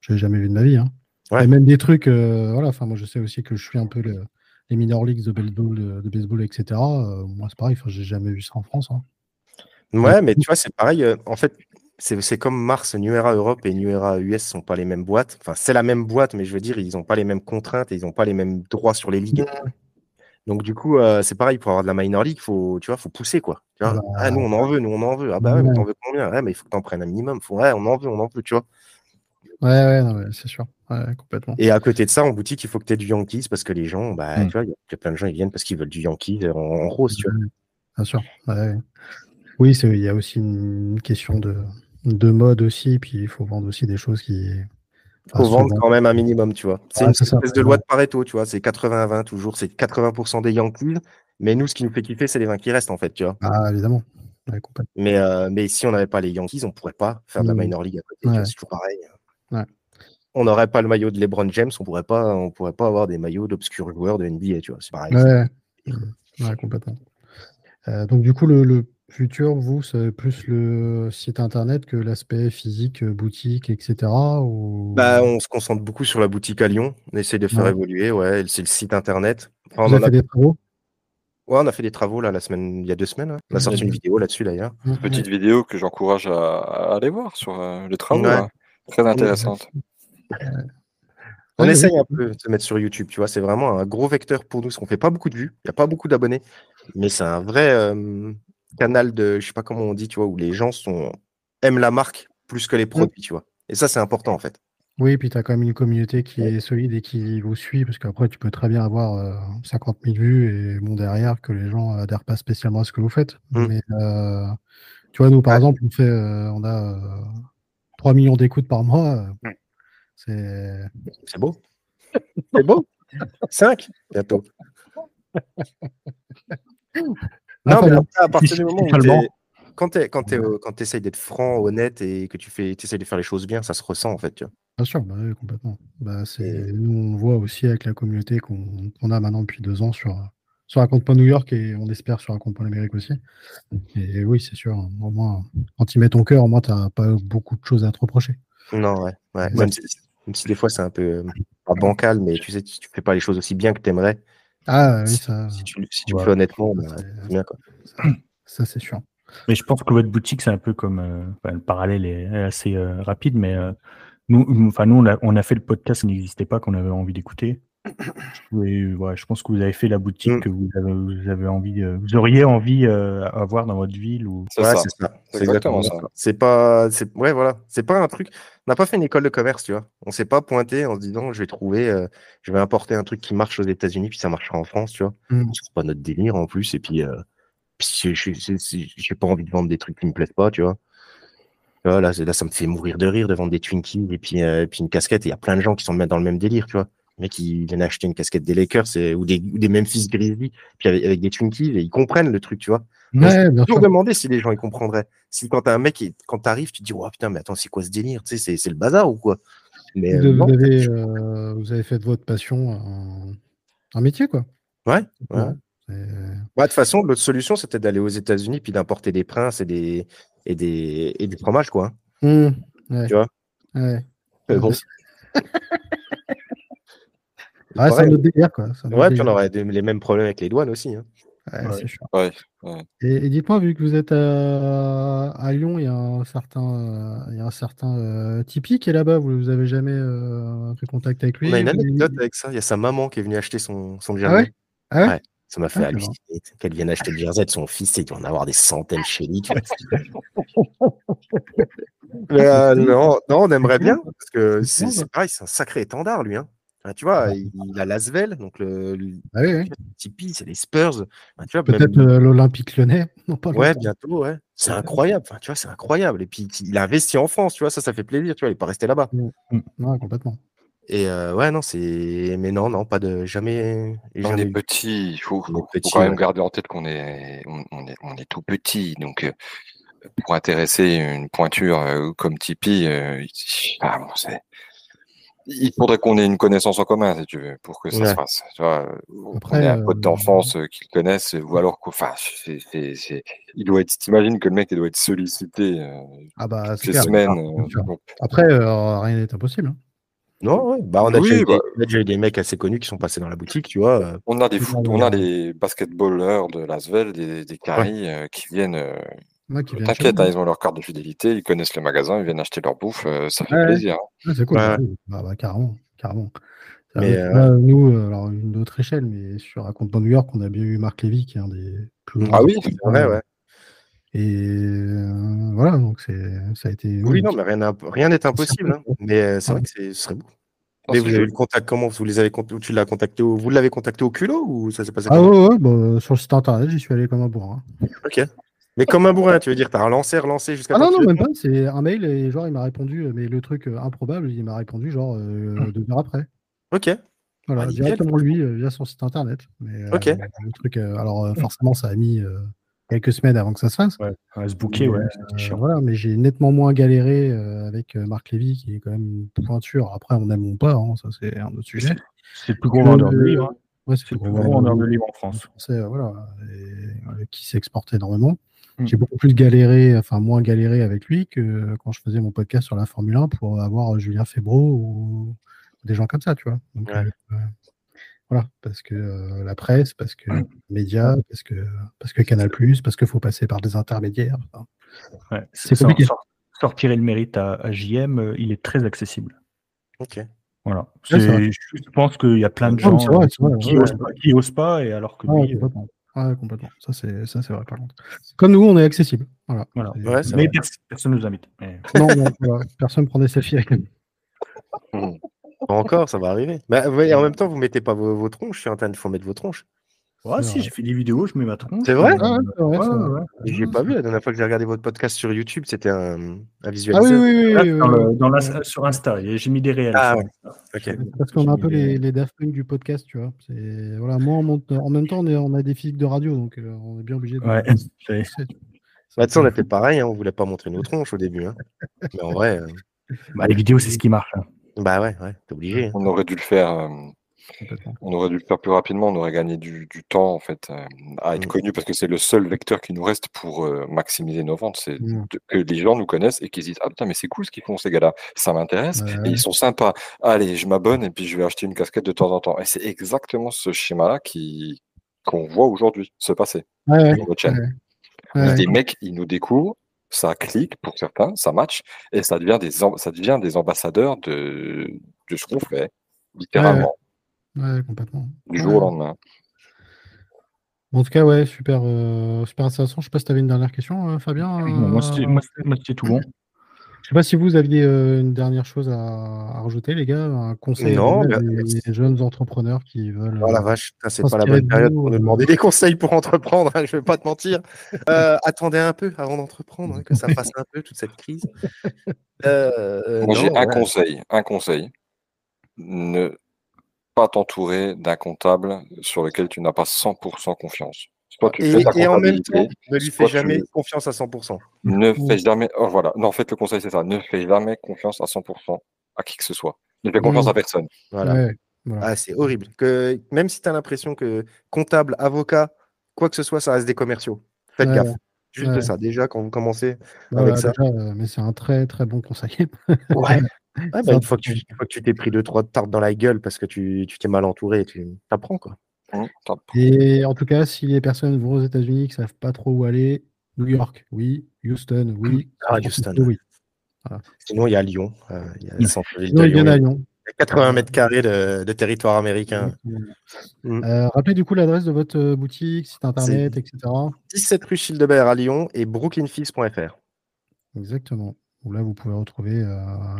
je n'avais jamais vu de ma vie. Hein. Ouais. Et même des trucs, euh, voilà, enfin, moi, je sais aussi que je suis un peu le- les minor leagues de baseball, de baseball etc. Euh, moi, c'est pareil, j'ai jamais vu ça en France. hein. Ouais, mais tu vois, c'est pareil. euh, en fait, c'est comme Mars, New Era Europe et New Era US sont pas les mêmes boîtes. Enfin, c'est la même boîte, mais je veux dire, ils n'ont pas les mêmes contraintes et ils n'ont pas les mêmes droits sur les ligues. Donc, du coup, euh, c'est pareil, pour avoir de la minor league, faut, tu vois, faut pousser, quoi. Tu vois, Bah, ah, nous, on en veut, nous, on en veut. Ah, bah ouais, mais t'en veux combien? Ouais, mais il faut que t'en prennes un minimum. Faut, ouais, on en veut, on en veut, tu vois? Ouais, ouais, c'est sûr. Ouais, complètement. Et à côté de ça, en boutique, il faut que tu aies du Yankees parce que les gens, bah, Mm. tu vois, il y, a- plein de gens, ils viennent parce qu'ils veulent du Yankees en, en rose, tu vois. Bien sûr. ouais. Oui, il y a aussi une question de, de mode aussi, puis il faut vendre aussi des choses qui. Il enfin, faut vendre souvent- quand même un minimum, tu vois. C'est une ça, espèce de ouais. loi de Pareto, tu vois. C'est 80-20 toujours. C'est 80% des Yankees. Mais nous, ce qui nous fait kiffer, c'est les 20 qui restent, en fait, tu vois. Ah, évidemment. Ouais, complètement. Mais, euh, mais si on n'avait pas les Yankees, on pourrait pas faire de la Mm. minor league à côté. Ouais. C'est toujours pareil. Ouais. On n'aurait pas le maillot de LeBron James, on pourrait pas, on pourrait pas avoir des maillots d'obscurs joueurs de NBA, tu vois. C'est pareil. Ouais, ouais, complètement. Euh, donc, du coup, le, le futur, vous, c'est plus le site internet que l'aspect physique, euh, boutique, etc. Ou... Bah, on se concentre beaucoup sur la boutique à Lyon. On essaie de faire Ouais. évoluer. Ouais, c'est le site internet. Enfin, Vous on, en a... fait des travaux? Ouais, on a fait des travaux là, la semaine, il y a deux semaines. hein. On a Ouais. sorti une vidéo là-dessus d'ailleurs. Petite vidéo que j'encourage à, à aller voir sur euh, les travaux. Ouais. là. Très intéressante. On Ouais, essaye oui. un peu de se mettre sur YouTube, tu vois. C'est vraiment un gros vecteur pour nous, parce qu'on fait pas beaucoup de vues. Il n'y a pas beaucoup d'abonnés. Mais c'est un vrai euh, canal de, je sais pas comment on dit, tu vois, où les gens sont aiment la marque plus que les produits, tu vois. Et ça, c'est important en fait. Oui, puis tu as quand même une communauté qui est solide et qui vous suit, parce qu'après, tu peux très bien avoir euh, 50 000 vues et bon, derrière, que les gens adhèrent pas spécialement à ce que vous faites. Mm. Mais euh, tu vois, nous, par Ouais. exemple, on, fait, euh, on a euh, 3 millions d'écoutes par mois. euh. C'est. C'est beau. C'est beau. [LAUGHS] 5 bientôt. [LAUGHS] Ah, Non, mais après, à partir du moment où quand tu quand essayes d'être franc, honnête et que tu fais, essayes de faire les choses bien, ça se ressent en fait. Tu vois. Bien sûr, bah oui, complètement. Bah, c'est, nous, on voit aussi avec la communauté qu'on, qu'on a maintenant depuis deux ans sur, sur un compte point New York et on espère sur un compte point Amérique aussi. Et oui, c'est sûr, au moins, quand tu mets ton cœur, au moins, tu n'as pas beaucoup de choses à te reprocher. Non, ouais. Même, si, même si des fois c'est un peu euh, pas bancal, mais tu sais, tu, tu fais pas les choses aussi bien que tu aimerais. Ah oui, si, ça, si tu, si tu Ouais. fais honnêtement, bah, c'est- bien quoi. ça, [CLEARS THROAT] ça, c'est sûr. Mais je pense que votre boutique, c'est un peu comme. euh, enfin, le parallèle est assez euh, rapide, mais euh, nous, nous- enfin, nous on, a, on a fait le podcast qui n'existait pas, qu'on avait envie d'écouter. Ouais, je pense que vous avez fait la boutique Mm. que vous avez, vous avez envie, euh, vous auriez envie euh, à avoir dans votre ville. Ou... C'est Ouais, ça. c'est ça. C'est C'est exactement exactement ça. ça. C'est pas, c'est, ouais, voilà. C'est pas un truc. On n'a pas fait une école de commerce, tu vois. On s'est pas pointé en se disant, je vais trouver, euh, je vais importer un truc qui marche aux États-Unis puis ça marchera en France, tu vois. Mm. C'est pas notre délire en plus. Et puis, euh, puis j'ai pas envie de vendre des trucs qui me plaisent pas, tu vois. Là, ça me fait mourir de rire de vendre des Twinkies et puis, euh, et puis une casquette. Il y a plein de gens qui sont dans le même délire, tu vois. Les mecs, ils viennent acheter une casquette des Lakers et- ou, des, ou des Memphis Grizzlies, puis avec, avec des Twinkies, et ils comprennent le truc, tu vois. Ouais, toujours demander si les gens ils comprendraient. Si quand t'as un mec, qui- quand t'arrives, tu te dis, oh putain, mais attends, c'est quoi ce délire? Tu sais, c'est- le bazar ou quoi? Mais Vous, euh, non, avez, euh, vous avez fait de votre passion un, un métier, quoi. Ouais, ouais. C'est- Ouais, de toute façon, l'autre solution, c'était d'aller aux États-Unis puis d'importer des princes et des, et des, et du fromage, quoi. Hum, ouais. Tu vois? Ouais. Mais bon, [LAUGHS] Ouais, c'est un autre délire, quoi. c'est un autre Ouais, puis on aurait des- les mêmes problèmes avec les douanes aussi. hein. Ouais, Ouais. Ouais. Et, et dites-moi, vu que vous êtes à, à Lyon, il y a un certain, euh, il y a un certain euh, Tipeee qui est là-bas. Vous, vous avez jamais euh, pris contact avec lui? On a une anecdote avec ça. Il y a sa maman qui est venue acheter son, son Ah jersey. ouais? Ah ouais? Ouais. Ça m'a fait Ah, halluciner. Qu'elle vienne acheter le jersey de son fils, et il doit en avoir des centaines chez lui. tu vois. [LAUGHS] Mais euh, non, non, on aimerait bien, parce que c'est pareil, c'est un sacré étendard, lui. Hein. Enfin, tu vois, il, il a Lasvel, donc le, Ah oui, oui. Tipeee, c'est les Spurs. Enfin, tu vois, Peut-être même- euh, l'Olympique lyonnais. [LAUGHS] Non, pas Ouais, bientôt, ouais. C'est incroyable. Enfin, tu vois, c'est incroyable. Et puis, il a investi en France, tu vois, ça, ça fait plaisir, tu vois, il n'est pas resté là-bas. Non, complètement. Et euh, ouais, non, c'est. Mais non, non, pas de. Jamais. On jamais est eu. petit, il faut, quand même ouais. garder en tête qu'on est, on, on est, on est tout petit. Donc, euh, pour intéresser une pointure euh, comme Tipeee, euh, ah, bon, c'est, Il faudrait qu'on ait une connaissance en commun, si tu veux, pour que ça Ouais. se fasse. Tu vois, Après, un pote euh, d'enfance euh, qu'ils connaissent, ou alors qu'enfin, c'est, c'est, c'est- il doit être, t'imagines que le mec, il doit être sollicité euh, Ah bah, toutes c'est les clair. semaines. bien euh, Après, euh, rien n'est impossible. hein. Non, ouais. bah, on, a Oui, déjà eu bah. des, on a déjà eu des mecs assez connus qui sont passés dans la boutique, tu vois. on a des foot- on a des basketballeurs de Lasvel, des, des caries euh, qui viennent. Euh, T'inquiète, hein, ils ont leur carte de fidélité, ils connaissent le magasin, ils viennent acheter leur bouffe, euh, ça fait Ouais. plaisir. hein. Ouais, c'est cool. Ouais. bah. Bah, bah, carrément, carrément. Mais, là, nous, euh, alors une autre échelle, mais sur un compte dans New York, on a bien eu Marc Lévy, qui est un des plus grands. Ah oui, C'est vrai, ouais. Et euh, voilà, donc c'est, ça a été. Oui, non, mais rien n'est impossible. hein. Mais euh, c'est vrai que c'est- ce serait beau. Ah, Mais vous avez eu le contact comment Vous les avez cont- tu l'as contacté vous l'avez contacté au culot ou ça s'est passé Ah ouais, bah, sur le site internet, j'y suis allé comme un bourrin. Ok. Mais comme un bourrin, tu veux dire, t'as relancé, relancé jusqu'à Ah non, non, même pas, c'est un mail et genre il m'a répondu, mais le truc euh, improbable, il m'a répondu genre euh, deux heures après. Ok. Voilà, Ah, directement lui euh, via son site internet. Mais, euh, Ok. le truc, euh, alors euh, forcément, ça a mis euh, quelques semaines avant que ça se fasse. Ouais, à se bouquer, ouais, Euh, voilà, mais j'ai nettement moins galéré euh, avec euh, Marc Lévy, qui est quand même une pointure. Après, on aime ou pas, hein, ça c'est un autre sujet. C'est le plus gros vendeur de livres. hein. Ouais, c'est le plus gros vendeur de livres en France. français, voilà, et, euh, qui s'exporte énormément. Mm. J'ai beaucoup plus galéré, enfin moins galéré avec lui que quand je faisais mon podcast sur la Formule 1 pour avoir euh, Julien Febro ou des gens comme ça, tu vois. Donc, Ouais. euh, voilà, parce que euh, la presse, parce que les médias, parce que parce que Canal+, parce qu'il faut passer par des intermédiaires. enfin, Ouais. C'est compliqué. sor- Sortir le mérite à, à JM, euh, il est très accessible. Ok. Voilà. Ouais, je pense qu'il y a plein de gens vrai, vrai, qui, ouais, osent pas, qui osent pas, et alors que Ouais, lui, euh, complètement. Ouais, complètement. Ça, c'est ça, c'est vrai, par contre. Comme nous, on est accessible. Voilà. voilà. Ouais, Mais pers- personne nous invite. Mais- [LAUGHS] non, non, voilà. personne prend des selfies avec nous. Pas encore, ça va arriver. Bah, en même temps, vous mettez pas vos, vos tronches sur Internet, il faut mettre vos tronches. Ouais, si, j'ai fait des vidéos, je mets ma tronche. C'est vrai Ah ouais, ouais, vrai. J'ai pas vu la dernière fois que j'ai regardé votre podcast sur YouTube, c'était un, un Ah oui, oui, oui. Là, oui, dans oui, le- oui. dans la- sur Insta, j'ai mis des réels. Ah, sur ouais. Insta. Ok. Parce qu'on a un peu des- les, les Daft Punk du podcast, tu vois. Voilà, moi, en, monte- en même temps, on, est, on a des physiques de radio, donc euh, on est bien obligé de. Ouais, [LAUGHS] [LAUGHS] Bah, tu sais, on a fait pareil, hein, on voulait pas montrer nos tronches au début. hein. Mais en vrai, euh, Bah, les vidéos, c'est ce qui marche. hein. bah ouais, ouais, t'es obligé. hein. On aurait dû le faire. euh. On aurait dû le faire plus rapidement, on aurait gagné du, du temps en fait euh, à être Mm. connu parce que c'est le seul vecteur qui nous reste pour euh, maximiser nos ventes, c'est Mm. que les gens nous connaissent et qu'ils se disent ah putain mais c'est cool ce qu'ils font ces gars-là, ça m'intéresse Ouais, et ils sont sympas. Allez, je m'abonne et puis je vais acheter une casquette de temps en temps. Et c'est exactement ce schéma-là qui qu'on voit aujourd'hui se passer Ouais, sur notre chaîne. ouais. Des mecs, ils nous découvrent, ça clique pour certains, ça match et ça devient des ça devient des ambassadeurs de de ce qu'on fait littéralement Ouais, complètement. du Ouais. jour au lendemain. En tout cas, ouais, super, euh, super intéressant. Je sais pas si tu avais une dernière question, euh, Fabien. Bon, moi, c'était- euh, moi, c'était moi, c'était tout bon. Je sais pas si vous aviez euh, une dernière chose à, à rajouter, les gars, un conseil à Non, à jeunes entrepreneurs qui veulent. Oh la vache, c'est pas la bonne de période vous, pour nous euh. demander des conseils pour entreprendre, hein, je vais pas te mentir. Euh, [LAUGHS] attendez un peu avant d'entreprendre, hein, que ça passe un peu toute cette crise. [LAUGHS] Euh, Moi, non, j'ai un conseil, un conseil. Ne pas t'entourer d'un comptable sur lequel tu n'as pas 100% confiance. Soit tu fais Et, ta et en même temps, ne lui fais jamais tu- confiance à 100%. ne fais jamais. Oh, voilà. Non, en fait, le conseil, c'est ça. Ne fais jamais confiance à 100% à qui que ce soit. Ne fais confiance Mm. à personne. Voilà. ouais, voilà. Ah, c'est horrible. Que, même si tu as l'impression que comptable, avocat, quoi que ce soit, ça reste des commerciaux. Faites Ouais, gaffe. Juste ouais. ça. Déjà, quand vous commencez Voilà, avec ça. déjà, euh, mais c'est un très très bon conseil. Ouais. [LAUGHS] bah, Ça- une fois que tu une fois que tu t'es pris deux, trois tartes dans la gueule parce que tu tu t'es mal entouré, tu apprends quoi. Top. Et en tout cas, si les personnes vont aux États-Unis qui savent pas trop où aller, New York, oui, Houston, oui, Ah, Houston. Oui. Sinon, il y a Lyon. euh, il y a le Mm. centre-ville Sinon, de ils viennent Lyon. à Lyon. Il y a 80 mètres carrés de, de territoire américain. Mm. Euh, rappelez du coup l'adresse de votre euh, boutique, site internet, etc. 17 rue Childebert à Lyon et brooklynfils.fr. Exactement. Où là, vous pouvez retrouver euh,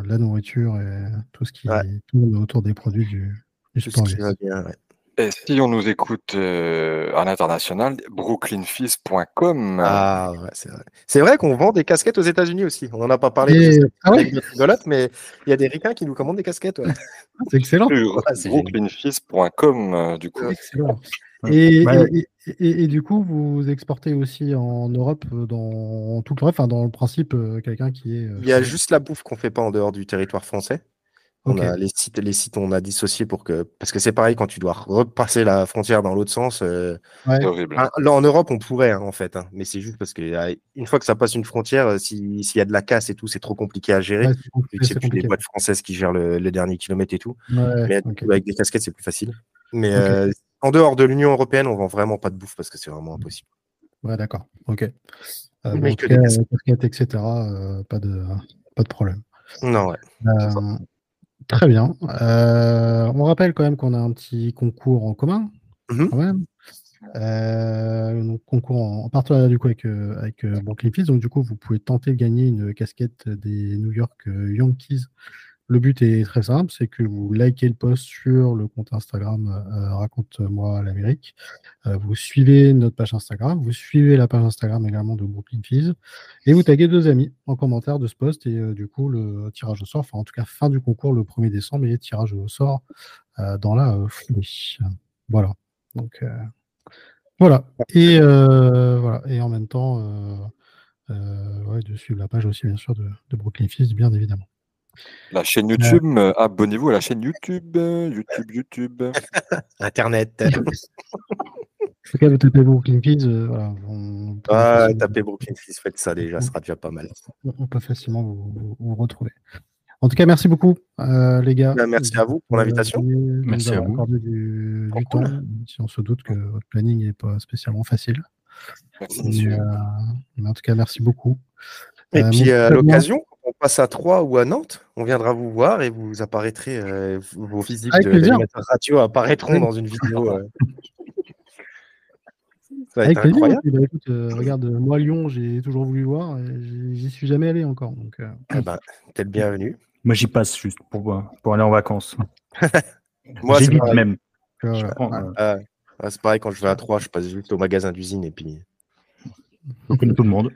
la nourriture et tout ce qui Ouais. tourne autour des produits du, du Tout sport ce qui US. va bien, ouais. Et si on nous écoute euh, à l'international, brooklynfizz.com. Ah, ouais, c'est vrai. C'est vrai qu'on vend des casquettes aux États-Unis aussi. On n'en a pas parlé. Et- Ah rigolote, mais il y a des ricains qui nous commandent des casquettes. ouais. [LAUGHS] C'est excellent. Ah, brooklynfizz.com, euh, du coup. excellent. Ouais. Et, Ouais. et, et- et du coup, vous exportez aussi en Europe euh, dans tout le enfin dans le principe euh, quelqu'un qui est. euh, Il y a juste la bouffe qu'on fait pas en dehors du territoire français. On a les sites, les sites, on a dissocié pour que. Parce que c'est pareil, quand tu dois repasser la frontière dans l'autre sens. euh, Ouais. Horrible. ah, Là, en Europe, on pourrait, hein, en fait. hein, mais c'est juste parce que euh, une fois que ça passe une frontière, si- s'il y a de la casse et tout, c'est trop compliqué à gérer. Ouais, c'est plus compliqué. boîtes françaises qui gèrent le, le dernier kilomètre et tout. Ouais, Mais avec des casquettes, c'est plus facile. Mais euh, en dehors de l'Union européenne, on vend vraiment pas de bouffe parce que c'est vraiment impossible. Ouais, d'accord. Ok. Euh, Mais bon, que cas, casquettes. casquette, etc. euh, pas de pas de problème. Non, ouais. Euh, très bien. Euh, on rappelle quand même qu'on a un petit concours en commun, Mhm. quand même. Euh, donc, concours en, en partenariat du coup avec, euh, avec euh, Brooklyn Fizz. Donc du coup, vous pouvez tenter de gagner une casquette des New York euh, Yankees. Le but est très simple, c'est que vous likez le post sur le compte Instagram euh, Raconte-moi l'Amérique. Euh, vous suivez notre page Instagram, vous suivez la page Instagram également de Brooklyn Fizz et vous taguez deux amis en commentaire de ce post et euh, du coup le tirage au sort, enfin en tout cas fin du concours le 1er décembre et tirage au sort euh, dans la euh, foulée. Voilà. Donc euh, voilà. Et euh, voilà. Et en même temps, euh, euh, de suivre la page aussi bien sûr de, de Brooklyn Fizz, bien évidemment. La chaîne YouTube, euh, abonnez-vous à la chaîne YouTube. YouTube, YouTube. [LAUGHS] Internet. En tout cas, vous tapez Brooklyn Fizz, euh, voilà, on, ah, tapez Brooklyn Fizz, faites ça déjà, ce sera déjà pas mal. on peut facilement vous, vous- vous retrouver. En tout cas, merci beaucoup, euh, les gars. Ben, merci à vous pour l'invitation. Merci à vous. du, Trop du cool. temps, si on se doute que votre planning n'est pas spécialement facile. Merci, Mais, euh, en tout cas, merci beaucoup. Et Euh, puis, à l'occasion, on passe à Troyes ou à Nantes, on viendra vous voir et vous apparaîtrez, euh, vos physiques Avec de radio apparaîtront dans une vidéo. euh. [LAUGHS] Ça va Avec être plaisir. incroyable. Et bah, écoute, euh, regarde, euh, moi, Lyon, j'ai toujours voulu voir. j'y suis jamais allé encore. Donc, euh, Eh ben, t'es le bienvenu. Moi, j'y passe juste pour, pour aller en vacances. [LAUGHS] Moi, c'est J'évite pareil. même. c'est pareil, quand je vais à Troyes, je passe juste au magasin d'usine et puis. Je connais [LAUGHS] tout le monde.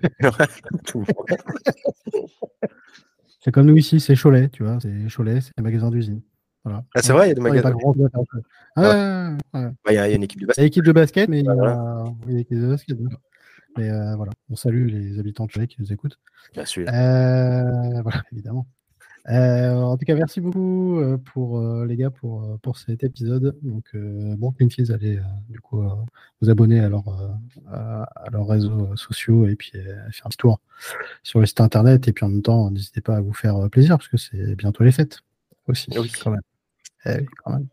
C'est comme nous ici, c'est Cholet, tu vois. C'est Cholet, c'est un magasin d'usine. Voilà. Ah, c'est vrai, il y a des magasins. Ah, ouais, ouais, ouais. Bah, Il y, a il y a une équipe de Il y basket. a l'équipe de basket, mais il y a Voilà. l'équipe de basket. donc. Mais euh, voilà, on salue les habitants de Cholet qui nous écoutent. Bien sûr. Euh, voilà, évidemment. Euh, en tout cas, merci beaucoup euh, pour euh, les gars pour, pour cet épisode. Donc, bon, Fizz, allez du coup vous abonner à, leur, à, à leurs réseaux sociaux et puis faire un petit tour sur le site internet. Et puis en même temps, n'hésitez pas à vous faire plaisir parce que c'est bientôt les fêtes aussi, Oui. quand même. Eh oui, quand même.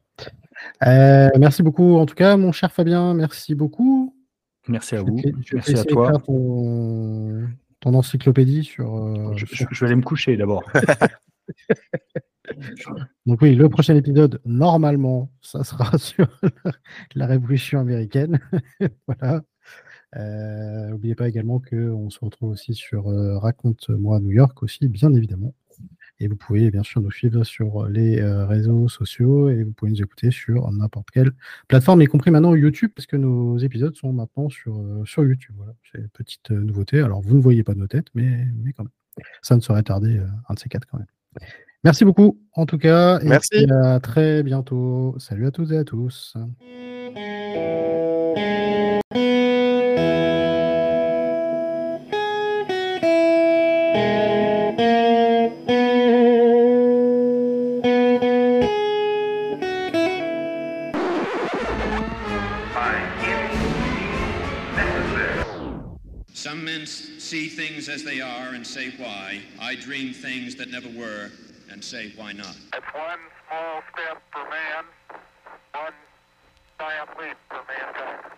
Euh, merci beaucoup, en tout cas, mon cher Fabien. Merci beaucoup. Merci à Je vous. vais Merci à toi. Ton, ton encyclopédie sur. euh, Je, sur- je- je vais aller me coucher d'abord. [LAUGHS] Donc oui, le prochain épisode, normalement, ça sera [LAUGHS] sur la Révolution américaine. [LAUGHS] voilà. Euh, N'oubliez pas également qu'on se retrouve aussi sur euh, Raconte-moi New York aussi, bien évidemment. Et vous pouvez bien sûr nous suivre sur les euh, réseaux sociaux et vous pouvez nous écouter sur n'importe quelle plateforme, y compris maintenant YouTube, parce que nos épisodes sont maintenant sur, euh, sur YouTube. C'est une petite euh, nouveauté. Alors vous ne voyez pas nos têtes, mais, mais quand même. Ça ne saurait tarder euh, un de ces quatre quand même. Merci beaucoup, en tout cas. Et Merci. à très bientôt. Salut à toutes et à tous. Things as they are and say why. I dream things that never were and say why not. It's one small step for man, one giant leap for mankind.